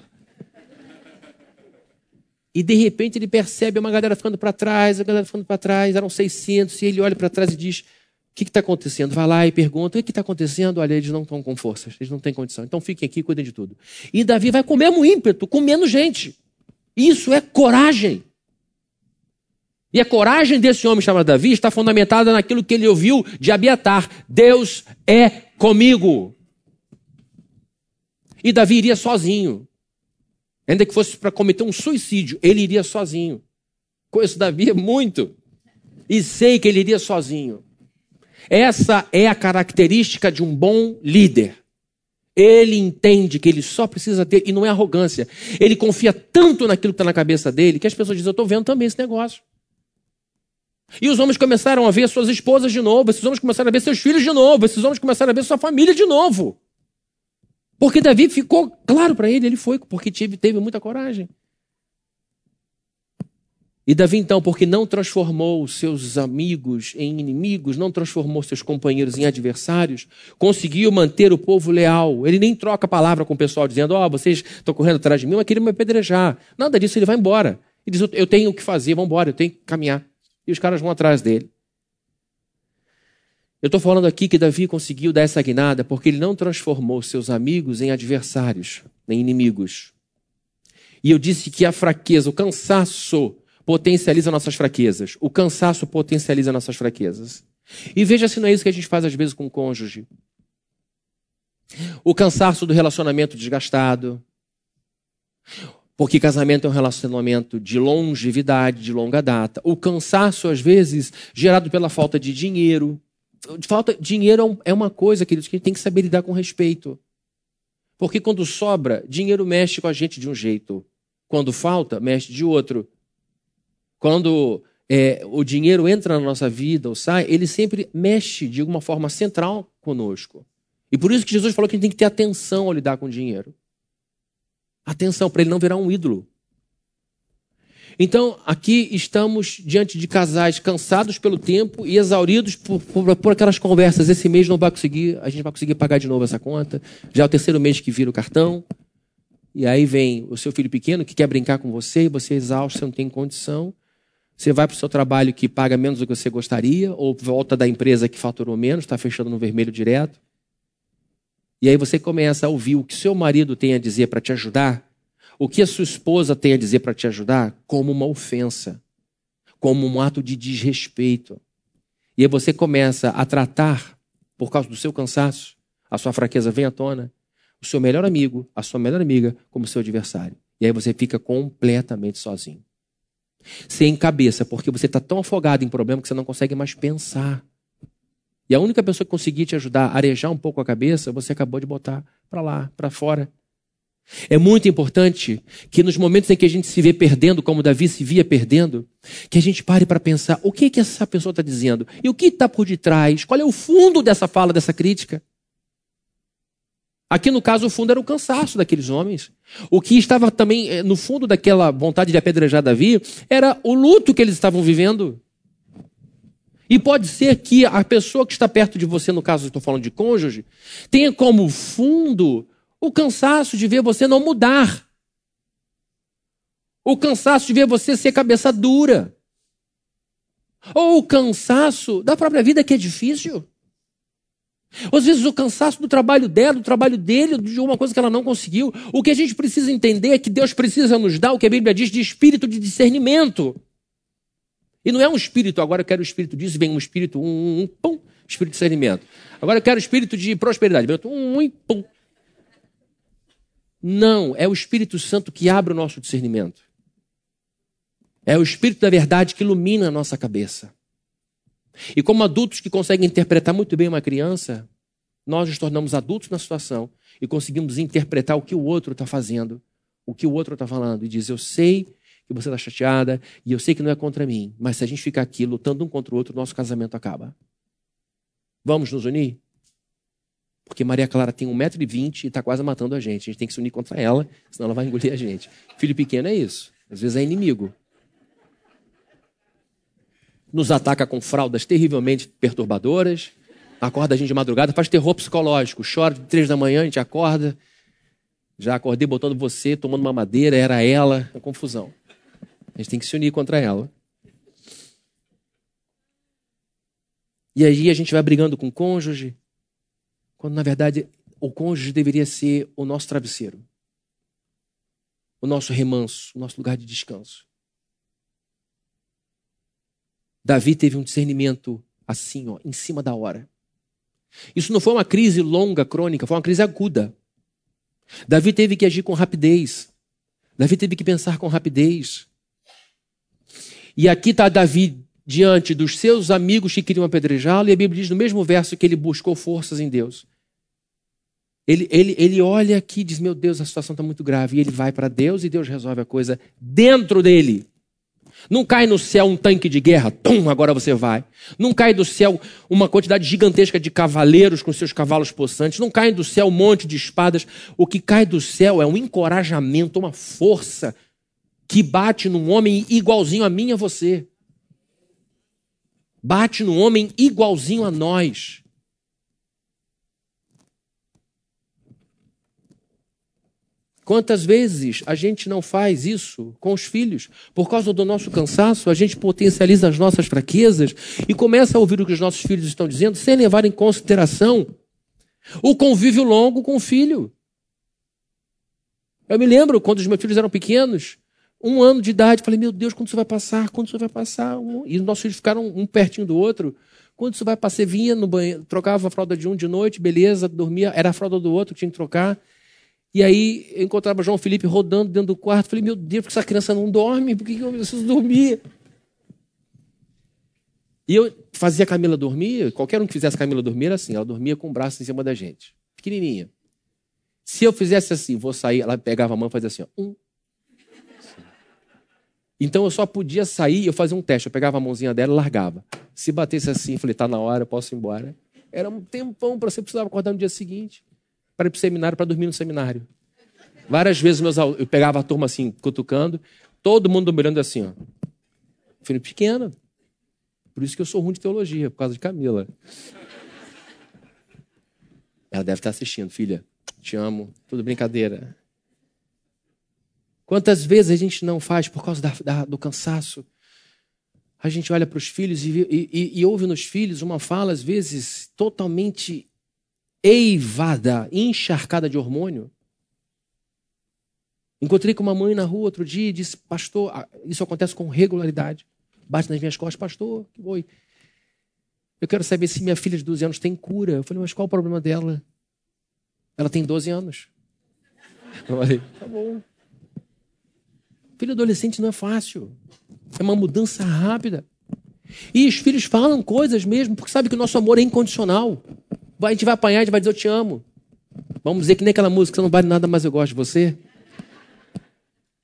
[SPEAKER 1] E de repente ele percebe uma galera ficando para trás, a galera ficando para trás, eram 600, e ele olha para trás e diz: O que está acontecendo? Vai lá e pergunta: O que está acontecendo? Olha, eles não estão com forças, eles não têm condição. Então fiquem aqui, cuidem de tudo. E Davi vai com o mesmo ímpeto, com menos gente. Isso é coragem. E a coragem desse homem chamado Davi está fundamentada naquilo que ele ouviu de Abiatar: Deus é comigo. E Davi iria sozinho. Ainda que fosse para cometer um suicídio, ele iria sozinho. Conheço Davi muito. E sei que ele iria sozinho. Essa é a característica de um bom líder. Ele entende que ele só precisa ter, e não é arrogância. Ele confia tanto naquilo que está na cabeça dele que as pessoas dizem: Eu estou vendo também esse negócio. E os homens começaram a ver suas esposas de novo, esses homens começaram a ver seus filhos de novo, esses homens começaram a ver sua família de novo. Porque Davi ficou claro para ele, ele foi, porque teve, teve muita coragem. E Davi, então, porque não transformou seus amigos em inimigos, não transformou seus companheiros em adversários, conseguiu manter o povo leal. Ele nem troca palavra com o pessoal dizendo: Ó, oh, vocês estão correndo atrás de mim, mas queriam me apedrejar. Nada disso, ele vai embora. Ele diz: Eu tenho o que fazer, vamos embora, eu tenho que caminhar. E os caras vão atrás dele. Eu estou falando aqui que Davi conseguiu dar essa guinada porque ele não transformou seus amigos em adversários, nem inimigos. E eu disse que a fraqueza, o cansaço, potencializa nossas fraquezas. O cansaço potencializa nossas fraquezas. E veja se não é isso que a gente faz às vezes com o cônjuge. O cansaço do relacionamento desgastado. Porque casamento é um relacionamento de longevidade, de longa data. O cansaço, às vezes, gerado pela falta de dinheiro, falta dinheiro é, é uma coisa, queridos, que a gente tem que saber lidar com respeito. Porque quando sobra, dinheiro mexe com a gente de um jeito. Quando falta, mexe de outro. Quando é, o dinheiro entra na nossa vida ou sai, ele sempre mexe de alguma forma central conosco. E por isso que Jesus falou que a gente tem que ter atenção ao lidar com o dinheiro. Atenção, para ele não virar um ídolo. Então, aqui estamos diante de casais cansados pelo tempo e exauridos por, por, por, aquelas conversas. Esse mês não vai conseguir, a gente vai conseguir pagar de novo essa conta. Já é o terceiro mês que vira o cartão. E aí vem o seu filho pequeno que quer brincar com você, e você é exausto, você não tem condição. Você vai para o seu trabalho que paga menos do que você gostaria, ou volta da empresa que faturou menos, está fechando no vermelho direto. E aí você começa a ouvir o que seu marido tem a dizer para te ajudar, o que a sua esposa tem a dizer para te ajudar, como uma ofensa, como um ato de desrespeito. E aí você começa a tratar, por causa do seu cansaço, a sua fraqueza vem à tona, o seu melhor amigo, a sua melhor amiga, como seu adversário. E aí você fica completamente sozinho. Sem cabeça, porque você está tão afogado em problema que você não consegue mais pensar. E a única pessoa que conseguir te ajudar a arejar um pouco a cabeça, você acabou de botar para lá, para fora. É muito importante que nos momentos em que a gente se vê perdendo, como Davi se via perdendo, que a gente pare para pensar o que, que essa pessoa está dizendo e o que está por detrás, qual é o fundo dessa fala, dessa crítica. Aqui no caso, o fundo era o cansaço daqueles homens. O que estava também eh, no fundo daquela vontade de apedrejar Davi era o luto que eles estavam vivendo. E pode ser que a pessoa que está perto de você, no caso estou falando de cônjuge, tenha como fundo o cansaço de ver você não mudar. O cansaço de ver você ser cabeça dura. Ou o cansaço da própria vida que é difícil. Ou às vezes o cansaço do trabalho dela, do trabalho dele, de uma coisa que ela não conseguiu. O que a gente precisa entender é que Deus precisa nos dar o que a Bíblia diz de espírito de discernimento. E não é um espírito, agora eu quero o espírito disso, vem um espírito, um, um, um pum, espírito de discernimento. Agora eu quero o espírito de prosperidade, vem um, um, pum. Não, é o Espírito Santo que abre o nosso discernimento. É o Espírito da verdade que ilumina a nossa cabeça. E como adultos que conseguem interpretar muito bem uma criança, nós nos tornamos adultos na situação e conseguimos interpretar o que o outro está fazendo, o que o outro está falando, e diz: Eu sei que você está chateada, e eu sei que não é contra mim, mas se a gente ficar aqui lutando um contra o outro, nosso casamento acaba. Vamos nos unir? Porque Maria Clara tem 1,20m e está quase matando a gente. A gente tem que se unir contra ela, senão ela vai engolir a gente. Filho pequeno é isso. Às vezes é inimigo. Nos ataca com fraldas terrivelmente perturbadoras, acorda a gente de madrugada, faz terror psicológico. Chora de três da manhã, a gente acorda. Já acordei botando você, tomando uma madeira, era ela, é confusão. A gente tem que se unir contra ela. E aí a gente vai brigando com o cônjuge, quando na verdade o cônjuge deveria ser o nosso travesseiro, o nosso remanso, o nosso lugar de descanso. Davi teve um discernimento assim, ó, em cima da hora. Isso não foi uma crise longa, crônica, foi uma crise aguda. Davi teve que agir com rapidez. Davi teve que pensar com rapidez. E aqui está Davi diante dos seus amigos que queriam apedrejá-lo, e a Bíblia diz no mesmo verso que ele buscou forças em Deus. Ele, ele, ele olha aqui e diz: Meu Deus, a situação está muito grave. E ele vai para Deus e Deus resolve a coisa dentro dele. Não cai no céu um tanque de guerra, tum, agora você vai. Não cai do céu uma quantidade gigantesca de cavaleiros com seus cavalos possantes. Não cai do céu um monte de espadas. O que cai do céu é um encorajamento, uma força que bate num homem igualzinho a mim e a você. Bate num homem igualzinho a nós. Quantas vezes a gente não faz isso com os filhos? Por causa do nosso cansaço, a gente potencializa as nossas fraquezas e começa a ouvir o que os nossos filhos estão dizendo sem levar em consideração o convívio longo com o filho. Eu me lembro quando os meus filhos eram pequenos, um ano de idade, falei, meu Deus, quando isso vai passar? Quando isso vai passar? E os nossos filhos ficaram um pertinho do outro. Quando isso vai passar? Vinha no banheiro, trocava a fralda de um de noite, beleza, dormia, era a fralda do outro, tinha que trocar. E aí eu encontrava João Felipe rodando dentro do quarto. Falei, meu Deus, por que essa criança não dorme? Por que eu preciso dormir? E eu fazia a Camila dormir, qualquer um que fizesse a Camila dormir era assim, ela dormia com o braço em cima da gente, pequenininha. Se eu fizesse assim, vou sair, ela pegava a mão e fazia assim, ó, um, então eu só podia sair, eu fazia um teste, eu pegava a mãozinha dela e largava. Se batesse assim, falei, tá na hora, posso ir embora. Era um tempão para você precisava acordar no dia seguinte para ir para o seminário, para dormir no seminário. Várias vezes meus, eu pegava a turma assim, cutucando, todo mundo me olhando assim, ó. Filho pequeno. Por isso que eu sou ruim de teologia, por causa de Camila. Ela deve estar assistindo, filha. Te amo. Tudo brincadeira. Quantas vezes a gente não faz por causa da, da, do cansaço? A gente olha para os filhos e, e, e, ouve nos filhos uma fala, às vezes, totalmente eivada, encharcada de hormônio. Encontrei com uma mãe na rua outro dia e disse: Pastor, isso acontece com regularidade. Bate nas minhas costas, pastor, que foi? Eu quero saber se minha filha de 12 anos tem cura. Eu falei, mas qual o problema dela? Ela tem 12 anos. Eu falei, tá bom. Filho adolescente não é fácil. É uma mudança rápida. E os filhos falam coisas mesmo, porque sabe que o nosso amor é incondicional. A gente vai apanhar, a gente vai dizer eu te amo. Vamos dizer que nem aquela música, você não vale nada, mas eu gosto de você.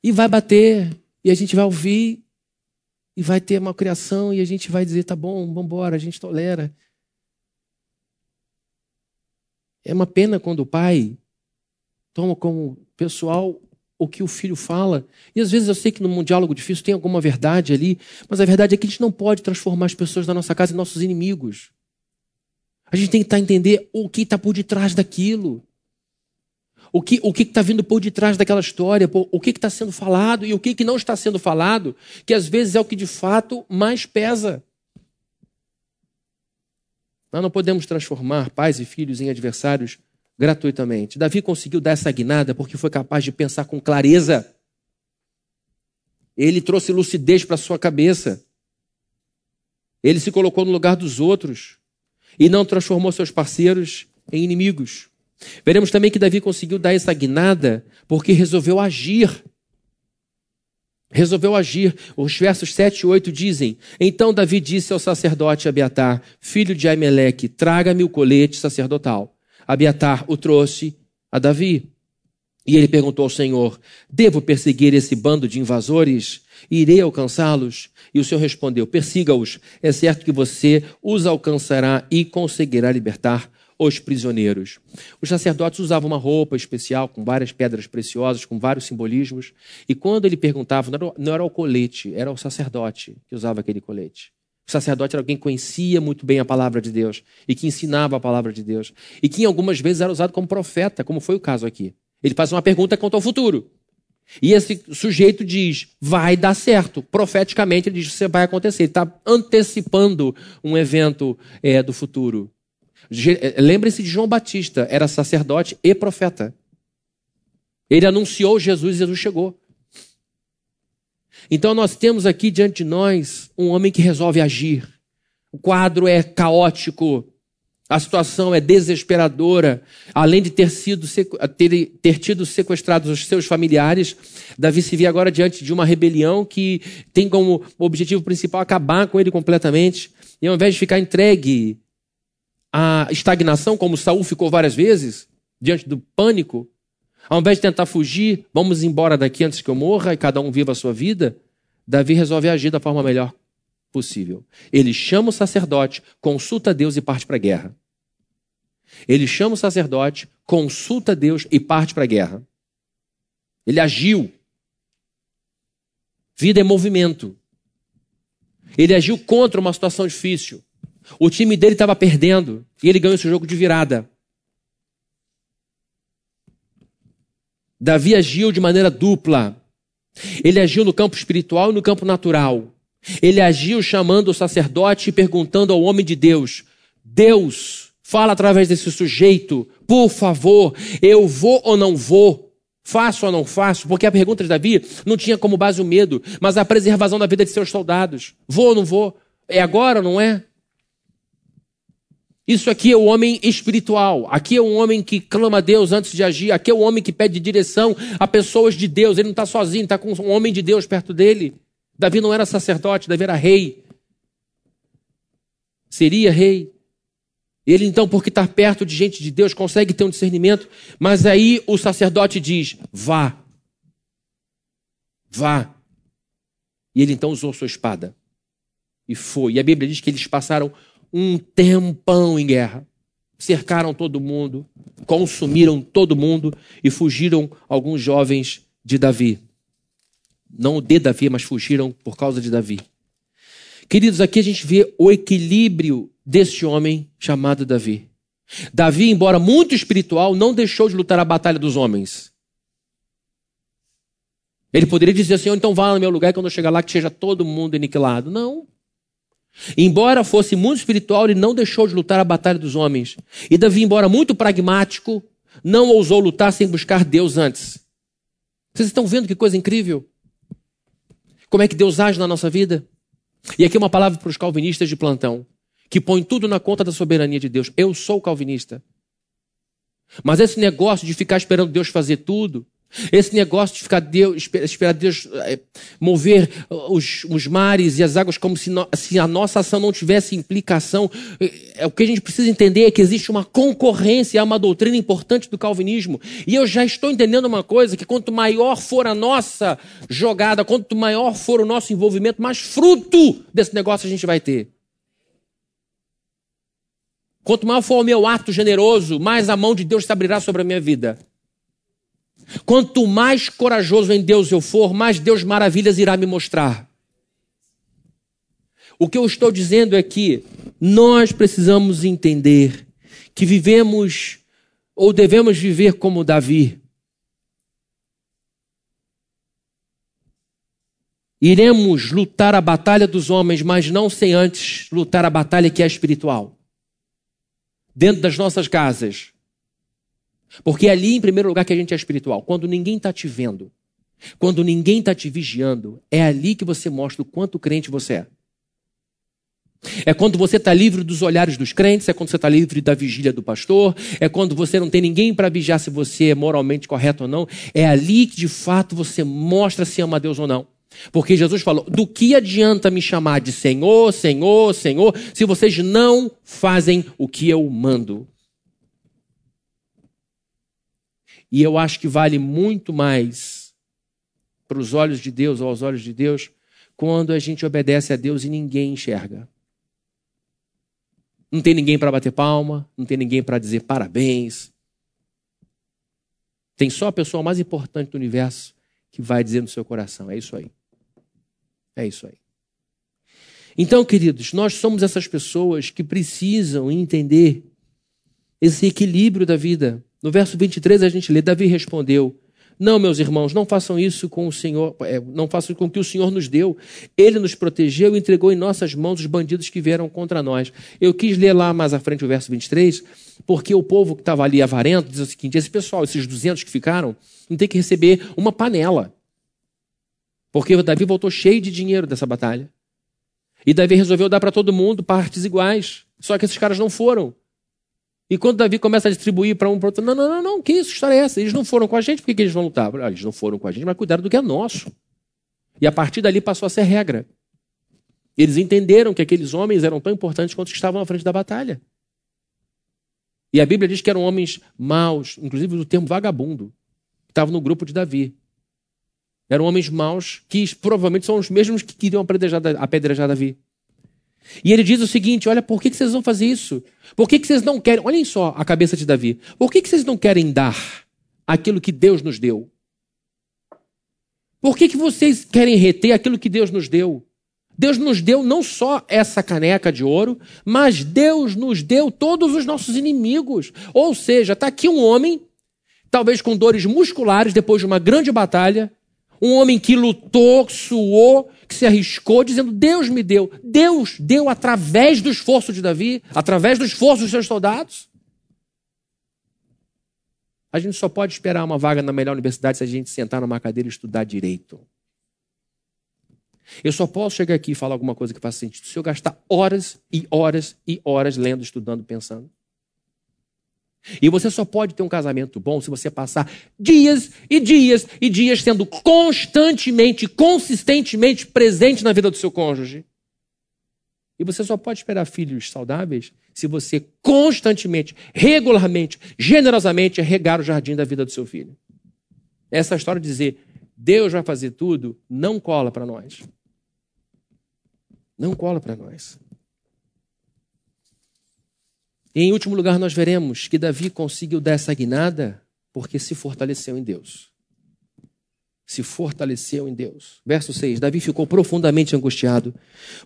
[SPEAKER 1] E vai bater, e a gente vai ouvir, e vai ter uma criação, e a gente vai dizer, tá bom, vamos embora, a gente tolera. É uma pena quando o pai toma como pessoal o que o filho fala. E às vezes eu sei que num diálogo difícil tem alguma verdade ali, mas a verdade é que a gente não pode transformar as pessoas da nossa casa em nossos inimigos. A gente tem que estar entender o que está por detrás daquilo. O que o está vindo por detrás daquela história, o que está sendo falado e o que, que não está sendo falado, que às vezes é o que de fato mais pesa. Nós não podemos transformar pais e filhos em adversários gratuitamente. Davi conseguiu dar essa guinada porque foi capaz de pensar com clareza. Ele trouxe lucidez para sua cabeça. Ele se colocou no lugar dos outros e não transformou seus parceiros em inimigos. Veremos também que Davi conseguiu dar essa guinada porque resolveu agir. Resolveu agir. Os versos 7 e 8 dizem: Então Davi disse ao sacerdote Abiatar, filho de Aimeleque: Traga-me o colete sacerdotal. Abiatar o trouxe a Davi. E ele perguntou ao Senhor: Devo perseguir esse bando de invasores? Irei alcançá-los? E o Senhor respondeu: Persiga-os. É certo que você os alcançará e conseguirá libertar os prisioneiros. Os sacerdotes usavam uma roupa especial com várias pedras preciosas, com vários simbolismos. E quando ele perguntava, não era, o colete, era o sacerdote que usava aquele colete. O sacerdote era alguém que conhecia muito bem a palavra de Deus e que ensinava a palavra de Deus. E que algumas vezes era usado como profeta, como foi o caso aqui. Ele faz uma pergunta quanto ao futuro. E esse sujeito diz: vai dar certo. Profeticamente, ele diz: isso vai acontecer. Ele está antecipando um evento é, do futuro. É, lembre-se de João Batista, era sacerdote e profeta. Ele anunciou Jesus e Jesus chegou. Então nós temos aqui diante de nós um homem que resolve agir. O quadro é caótico, a situação é desesperadora. Além de ter, sido, ter, ter tido sequestrados os seus familiares, Davi se vê agora diante de uma rebelião que tem como objetivo principal acabar com ele completamente. E ao invés de ficar entregue à estagnação, como Saul ficou várias vezes, diante do pânico, ao invés de tentar fugir, vamos embora daqui antes que eu morra e cada um viva a sua vida, Davi resolve agir da forma melhor possível. Ele chama o sacerdote, consulta Deus e parte para a guerra. Ele chama o sacerdote, consulta Deus e parte para a guerra. Ele agiu. Vida é movimento. Ele agiu contra uma situação difícil. O time dele estava perdendo e ele ganhou esse jogo de virada. Davi agiu de maneira dupla. Ele agiu no campo espiritual e no campo natural. Ele agiu chamando o sacerdote e perguntando ao homem de Deus: Deus, fala através desse sujeito, por favor, eu vou ou não vou? Faço ou não faço? Porque a pergunta de Davi não tinha como base o medo, mas a preservação da vida de seus soldados. Vou ou não vou? É agora ou não é? Isso aqui é o homem espiritual. Aqui é um homem que clama a Deus antes de agir. Aqui é o homem que pede direção a pessoas de Deus. Ele não está sozinho, está com um homem de Deus perto dele. Davi não era sacerdote, Davi era rei. Seria rei. Ele, então, porque está perto de gente de Deus, consegue ter um discernimento. Mas aí o sacerdote diz: vá. Vá. E ele então usou sua espada. E foi. E a Bíblia diz que eles passaram um tempão em guerra. Cercaram todo mundo, consumiram todo mundo e fugiram alguns jovens de Davi. Não de Davi, mas fugiram por causa de Davi. Queridos, aqui a gente vê o equilíbrio desse homem chamado Davi. Davi, embora muito espiritual, não deixou de lutar a batalha dos homens. Ele poderia dizer assim: então vá no meu lugar e quando eu chegar lá que seja todo mundo aniquilado. Não. Embora fosse muito espiritual, ele não deixou de lutar a batalha dos homens. E Davi, embora muito pragmático, não ousou lutar sem buscar Deus antes. Vocês estão vendo que coisa incrível? Como é que Deus age na nossa vida? E aqui uma palavra para os calvinistas de plantão, que põem tudo na conta da soberania de Deus. Eu sou calvinista. Mas esse negócio de ficar esperando Deus fazer tudo, esse negócio de ficar Deus, esperar Deus é, mover os, os, mares e as águas como se, no, se, a nossa ação não tivesse implicação. É, o que a gente precisa entender é que existe uma concorrência, é uma doutrina importante do calvinismo. E eu já estou entendendo uma coisa: que quanto maior for a nossa jogada, quanto maior for o nosso envolvimento, mais fruto desse negócio a gente vai ter. Quanto maior for o meu ato generoso, mais a mão de Deus se abrirá sobre a minha vida. Quanto mais corajoso em Deus eu for, mais Deus maravilhas irá me mostrar. O que eu estou dizendo é que nós precisamos entender que vivemos ou devemos viver como Davi. Iremos lutar a batalha dos homens, mas não sem antes lutar a batalha que é espiritual. Dentro das nossas casas, porque é ali, em primeiro lugar, que a gente é espiritual. Quando ninguém está te vendo, quando ninguém está te vigiando, é ali que você mostra o quanto crente você é. É quando você está livre dos olhares dos crentes, é quando você está livre da vigília do pastor, é quando você não tem ninguém para vigiar se você é moralmente correto ou não. É ali que de fato você mostra se ama a Deus ou não. Porque Jesus falou: do que adianta me chamar de Senhor, Senhor, Senhor, se vocês não fazem o que eu mando? E eu acho que vale muito mais para os olhos de Deus ou aos olhos de Deus quando a gente obedece a Deus e ninguém enxerga. Não tem ninguém para bater palma, não tem ninguém para dizer parabéns. Tem só a pessoa mais importante do universo que vai dizer no seu coração: é isso aí. É isso aí. Então, queridos, nós somos essas pessoas que precisam entender esse equilíbrio da vida. No verso 23 a gente lê: Davi respondeu: Não, meus irmãos, não façam isso com o Senhor, é, não façam com o que o Senhor nos deu. Ele nos protegeu e entregou em nossas mãos os bandidos que vieram contra nós. Eu quis ler lá mais à frente o verso 23, porque o povo que estava ali avarento diz o seguinte: esse pessoal, esses 200 que ficaram, não tem que receber uma panela. Porque Davi voltou cheio de dinheiro dessa batalha. E Davi resolveu dar para todo mundo partes iguais. Só que esses caras não foram. E quando Davi começa a distribuir para um para outro, não, não, não, não, que isso, história é essa? Eles não foram com a gente, por que, que eles vão lutar? Ah, eles não foram com a gente, mas cuidaram do que é nosso. E a partir dali passou a ser regra. Eles entenderam que aqueles homens eram tão importantes quanto os que estavam à frente da batalha. E a Bíblia diz que eram homens maus, inclusive o termo vagabundo, que estavam no grupo de Davi. Eram homens maus que provavelmente são os mesmos que queriam apedrejar, apedrejar Davi. E ele diz o seguinte: olha, por que, vocês vão fazer isso? Por que, vocês não querem? Olhem só a cabeça de Davi. Por que, vocês não querem dar aquilo que Deus nos deu? Por que, que vocês querem reter aquilo que Deus nos deu? Deus nos deu não só essa caneca de ouro, mas Deus nos deu todos os nossos inimigos. Ou seja, está aqui um homem, talvez com dores musculares depois de uma grande batalha, um homem que lutou, suou, que se arriscou, dizendo: Deus me deu. Deus deu através do esforço de Davi, através do esforço dos seus soldados. A gente só pode esperar uma vaga na melhor universidade se a gente sentar numa cadeira e estudar direito. Eu só posso chegar aqui e falar alguma coisa que faça sentido se eu gastar horas e horas e horas lendo, estudando, pensando. E você só pode ter um casamento bom se você passar dias e dias e dias sendo constantemente, consistentemente presente na vida do seu cônjuge. E você só pode esperar filhos saudáveis se você constantemente, regularmente, generosamente regar o jardim da vida do seu filho. Essa história de dizer Deus vai fazer tudo não cola para nós. Não cola para nós. E em último lugar, nós veremos que Davi conseguiu dar essa guinada porque se fortaleceu em Deus. Se fortaleceu em Deus. Verso 6: Davi ficou profundamente angustiado,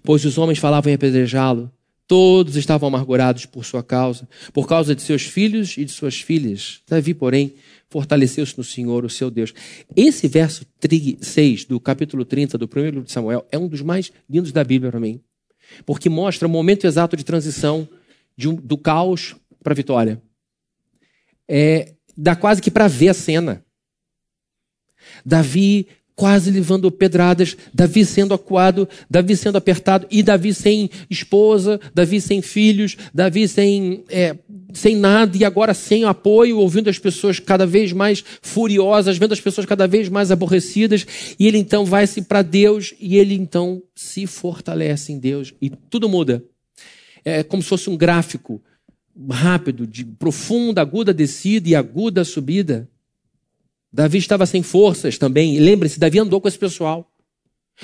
[SPEAKER 1] pois os homens falavam em apedrejá-lo. Todos estavam amargurados por sua causa, por causa de seus filhos e de suas filhas. Davi, porém, fortaleceu-se no Senhor, o seu Deus. Esse verso 6 do capítulo 30 do primeiro livro de Samuel é um dos mais lindos da Bíblia para mim. porque mostra o momento exato de transição um, do caos para a vitória. É, dá quase que para ver a cena. Davi quase levando pedradas, Davi sendo acuado, Davi sendo apertado, e Davi sem esposa, Davi sem filhos, Davi sem, é, sem nada, e agora sem apoio, ouvindo as pessoas cada vez mais furiosas, vendo as pessoas cada vez mais aborrecidas, e ele então vai-se para Deus, e ele então se fortalece em Deus, e tudo muda. É como se fosse um gráfico rápido, de profunda, aguda descida e aguda subida. Davi estava sem forças também. Lembre-se, Davi andou com esse pessoal.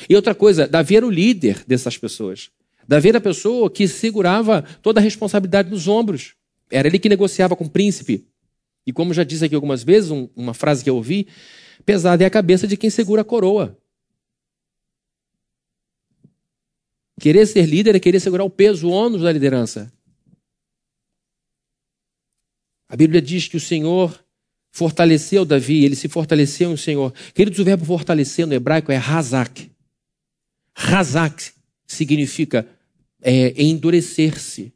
[SPEAKER 1] E outra coisa, Davi era o líder dessas pessoas. Davi era a pessoa que segurava toda a responsabilidade nos ombros. Era ele que negociava com o príncipe. E como já disse aqui algumas vezes, um, uma frase que eu ouvi, pesada é a cabeça de quem segura a coroa. Querer ser líder é querer segurar o peso, o ônus da liderança. A Bíblia diz que o Senhor fortaleceu Davi, ele se fortaleceu no Senhor. Queridos, o verbo fortalecer no hebraico é razak. Razak significa é, endurecer-se,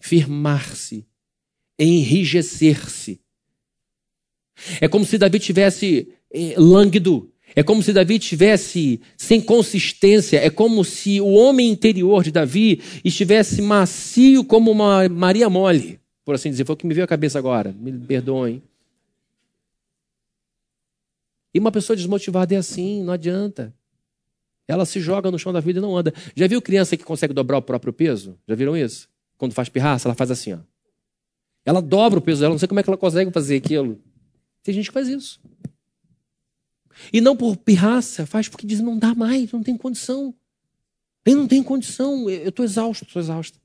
[SPEAKER 1] firmar-se, enrijecer-se. É como se Davi tivesse é, lânguido, é como se Davi tivesse sem consistência, é como se o homem interior de Davi estivesse macio como uma Maria mole, por assim dizer. Foi o que me veio à cabeça agora, me perdoem. E uma pessoa desmotivada é assim, não adianta. Ela se joga no chão da vida e não anda. Já viu criança que consegue dobrar o próprio peso? Já viram isso? Quando faz pirraça, ela faz assim, ó. Ela dobra o peso dela, não sei como é que ela consegue fazer aquilo. Tem gente que faz isso. E não por pirraça, faz porque diz, não dá mais, não tem condição. Eu não tenho condição, eu estou exausto, estou exausto.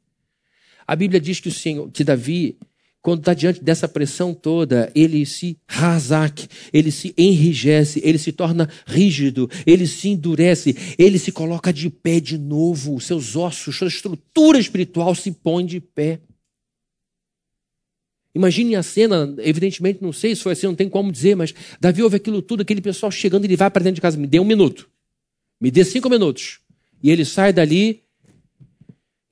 [SPEAKER 1] A Bíblia diz que o Senhor, que Davi, quando está diante dessa pressão toda, ele se razak, ele se enrijece, ele se torna rígido, ele se endurece, ele se coloca de pé de novo, seus ossos, sua estrutura espiritual se põe de pé. Imagine a cena, evidentemente não sei se foi assim, não tem como dizer, mas Davi ouve aquilo tudo, aquele pessoal chegando, ele vai para dentro de casa, me dê um minuto, me dê cinco minutos. E ele sai dali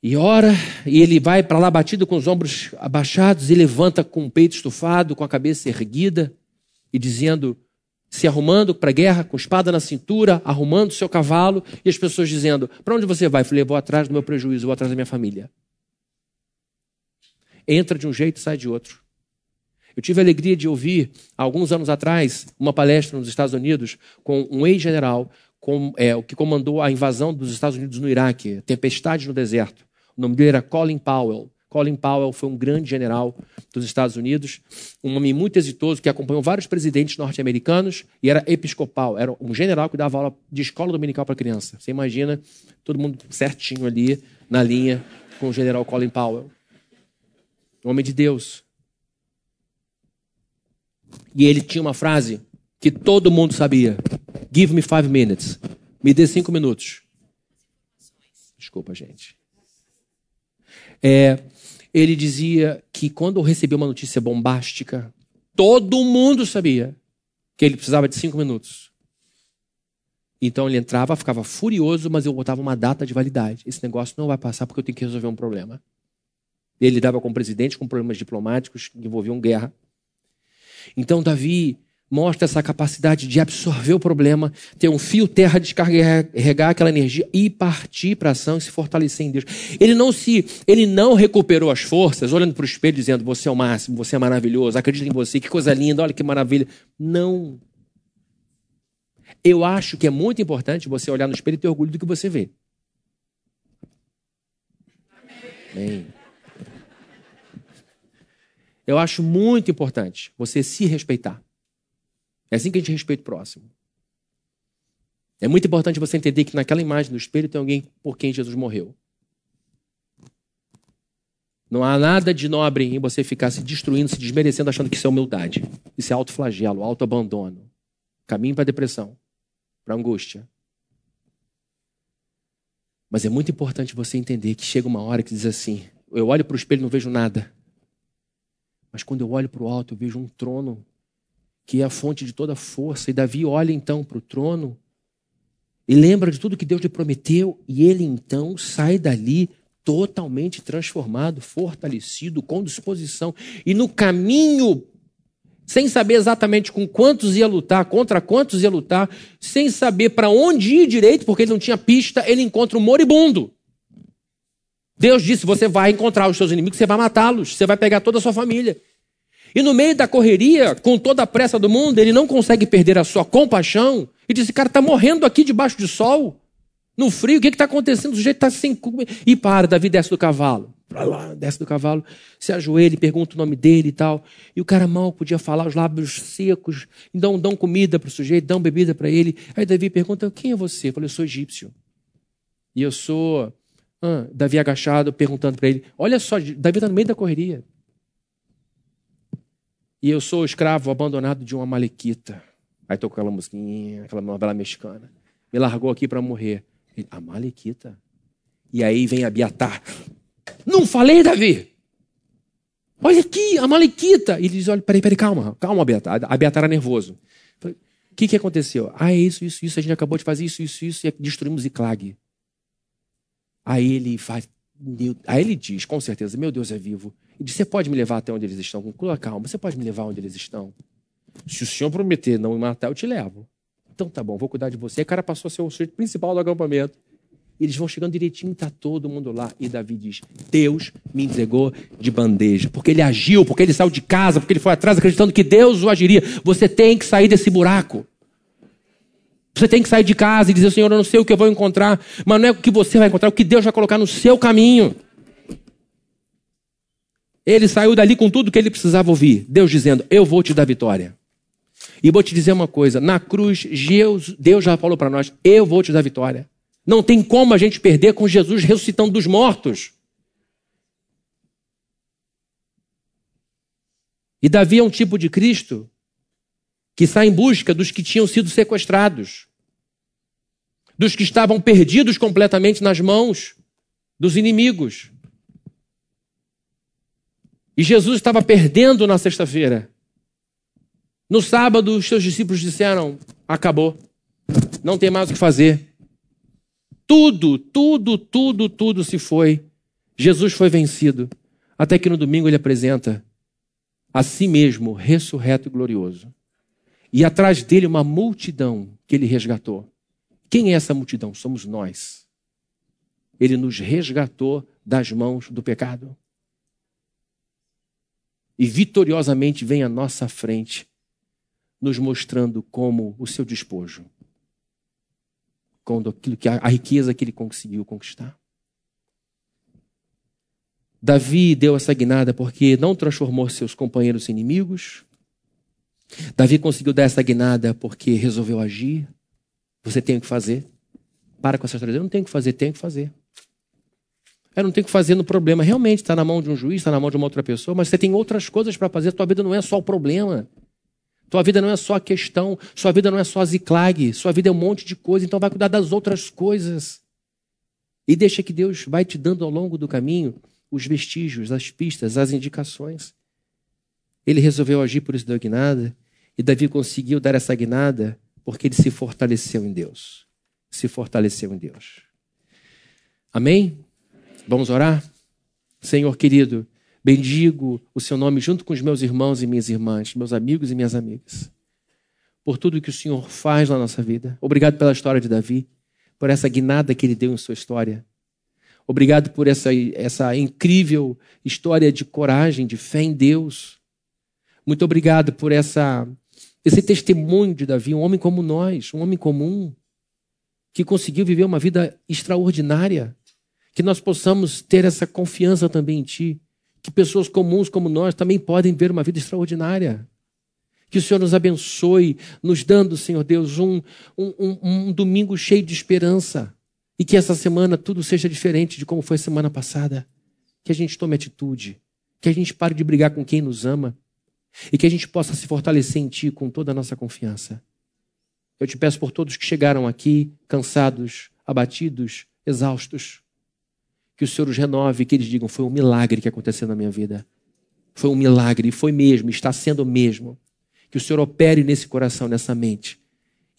[SPEAKER 1] e ora, e ele vai para lá batido com os ombros abaixados e levanta com o peito estufado, com a cabeça erguida e dizendo, se arrumando para a guerra, com espada na cintura, arrumando seu cavalo, e as pessoas dizendo: Para onde você vai? Eu falei: Vou atrás do meu prejuízo, vou atrás da minha família. Entra de um jeito e sai de outro. Eu tive a alegria de ouvir, alguns anos atrás, uma palestra nos Estados Unidos com um ex-general com, é, que comandou a invasão dos Estados Unidos no Iraque, tempestade no deserto. O nome dele era Colin Powell. Colin Powell foi um grande general dos Estados Unidos, um homem muito exitoso que acompanhou vários presidentes norte-americanos e era episcopal, era um general que dava aula de escola dominical para criança. Você imagina todo mundo certinho ali na linha com o general Colin Powell. Homem de Deus. E ele tinha uma frase que todo mundo sabia: Give me five minutes. Me dê cinco minutos. Desculpa, gente é, ele dizia que quando recebeu uma notícia bombástica, todo mundo sabia que ele precisava de cinco minutos. Então ele entrava, ficava furioso, mas eu botava uma data de validade. Esse negócio não vai passar porque eu tenho que resolver um problema. Ele lidava com o presidente, com problemas diplomáticos que envolviam guerra. Então Davi mostra essa capacidade de absorver o problema, ter um fio terra, descarregar aquela energia e partir para a ação e se fortalecer em Deus. Ele não se, ele não recuperou as forças olhando para o espelho dizendo: "Você é o máximo, você é maravilhoso, acredito em você, que coisa linda, olha que maravilha". Não. Eu acho que é muito importante você olhar no espelho e ter orgulho do que você vê. Amém. Eu acho muito importante você se respeitar. É assim que a gente respeita o próximo. É muito importante você entender que naquela imagem do espelho tem alguém por quem Jesus morreu. Não há nada de nobre em você ficar se destruindo, se desmerecendo, achando que isso é humildade. Isso é autoflagelo, autoabandono. Caminho para a depressão, para a angústia. Mas é muito importante você entender que chega uma hora que diz assim: eu olho para o espelho e não vejo nada. Mas quando eu olho para o alto, eu vejo um trono que é a fonte de toda força. E Davi olha então para o trono E lembra de tudo que Deus lhe prometeu, e ele então sai dali totalmente transformado, fortalecido, com disposição. E no caminho, sem saber exatamente com quantos ia lutar, contra quantos ia lutar, sem saber para onde ir direito, porque ele não tinha pista, ele encontra um moribundo. Deus disse: Você vai encontrar os seus inimigos, você vai matá-los, você vai pegar toda a sua família. E no meio da correria, com toda a pressa do mundo, ele não consegue perder a sua compaixão e diz: Cara, está morrendo aqui debaixo do sol, no frio, o que está acontecendo? O sujeito está sem. E para, Davi desce do cavalo. Lá, desce do cavalo, se ajoelha pergunta o nome dele e tal. E o cara mal podia falar, os lábios secos, dão, dão comida para o sujeito, dão bebida para ele. Aí Davi pergunta: Quem é você? Eu falei: Eu sou egípcio. E eu sou. Ah, Davi agachado, perguntando para ele: Olha só, Davi está no meio da correria. E eu sou escravo abandonado de uma malequita. Aí tocou aquela musiquinha, aquela novela mexicana. Me largou aqui para morrer. Ele, a malequita. E aí vem Abiatar. Não falei, Davi? Olha aqui, a malequita. E ele diz, olha, peraí, peraí, calma, calma, Abiatar. Abiatar era nervoso. O que, que aconteceu? Ah, é isso, isso, isso. A gente acabou de fazer isso, isso, isso. E destruímos Ziclag. Aí ele faz... Aí ele diz, com certeza, meu Deus é vivo. E diz: Você pode me levar até onde eles estão? Com calma, você pode me levar onde eles estão? Se o senhor prometer não me matar, eu te levo. Então tá bom, vou cuidar de você. E o cara passou a ser o sujeito principal do acampamento. Eles vão chegando direitinho, tá todo mundo lá. E Davi diz: Deus me entregou de bandeja. Porque ele agiu, porque ele saiu de casa, porque ele foi atrás acreditando que Deus o agiria. Você tem que sair desse buraco. Você tem que sair de casa e dizer: Senhor, eu não sei o que eu vou encontrar, mas não é o que você vai encontrar, é o que Deus vai colocar no seu caminho. Ele saiu dali com tudo que ele precisava ouvir. Deus dizendo: Eu vou te dar vitória. E vou te dizer uma coisa: na cruz, Deus já falou para nós: Eu vou te dar vitória. Não tem como a gente perder com Jesus ressuscitando dos mortos. E Davi é um tipo de Cristo que sai em busca dos que tinham sido sequestrados, dos que estavam perdidos completamente nas mãos dos inimigos. E Jesus estava perdendo na sexta-feira. No sábado, os seus discípulos disseram: acabou, não tem mais o que fazer. Tudo, tudo, tudo, tudo se foi. Jesus foi vencido. Até que no domingo ele apresenta a si mesmo, ressurreto e glorioso. E atrás dele uma multidão que ele resgatou. Quem é essa multidão? Somos nós. Ele nos resgatou das mãos do pecado e vitoriosamente vem à nossa frente, nos mostrando como o seu despojo, com aquilo que a, a riqueza que ele conseguiu conquistar. Davi deu essa guinada porque não transformou seus companheiros em inimigos. Davi conseguiu dar essa guinada porque resolveu agir. Você tem o que fazer. Para com essa história. Eu não tenho o que fazer, tenho que fazer. Eu não tenho que fazer no problema. Realmente está na mão de um juiz, está na mão de uma outra pessoa, mas você tem outras coisas para fazer. Tua vida não é só o problema. Tua vida não é só a questão. Sua vida não é só a ziclag. Sua vida é um monte de coisa. Então vai cuidar das outras coisas. E deixa que Deus vai te dando ao longo do caminho os vestígios, as pistas, as indicações. Ele resolveu agir por isso deu guinada. E Davi conseguiu dar essa guinada porque ele se fortaleceu em Deus. Se fortaleceu em Deus. Amém? Vamos orar? Senhor querido, bendigo o seu nome junto com os meus irmãos e minhas irmãs, meus amigos e minhas amigas, por tudo que o Senhor faz na nossa vida. Obrigado pela história de Davi, por essa guinada que ele deu em sua história. Obrigado por essa, essa incrível história de coragem, de fé em Deus. Muito obrigado por essa, esse testemunho de Davi, um homem como nós, um homem comum, que conseguiu viver uma vida extraordinária que nós possamos ter essa confiança também em Ti, que pessoas comuns como nós também podem ver uma vida extraordinária. Que o Senhor nos abençoe, nos dando, Senhor Deus, um, um, um, domingo cheio de esperança. E que essa semana tudo seja diferente de como foi a semana passada. Que a gente tome atitude. Que a gente pare de brigar com quem nos ama. E que a gente possa se fortalecer em Ti com toda a nossa confiança. Eu te peço por todos que chegaram aqui cansados, abatidos, exaustos que o Senhor os renove, que eles digam: foi um milagre que aconteceu na minha vida. Foi um milagre, foi mesmo, está sendo mesmo. Que o Senhor opere nesse coração, nessa mente,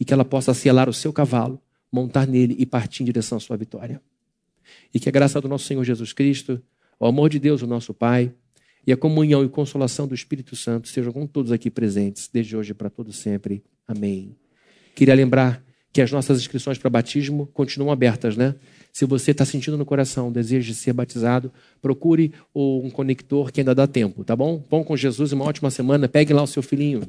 [SPEAKER 1] e que ela possa selar o seu cavalo, montar nele e partir em direção à sua vitória. E que a graça do nosso Senhor Jesus Cristo, o amor de Deus, o nosso Pai, e a comunhão e consolação do Espírito Santo sejam com todos aqui presentes, desde hoje para todo sempre. Amém. Queria lembrar que as nossas inscrições para batismo continuam abertas, né? Se você está sentindo no coração o desejo de ser batizado, procure um conector que ainda dá tempo, tá bom? Pão com Jesus, uma ótima semana. Pegue lá o seu filhinho.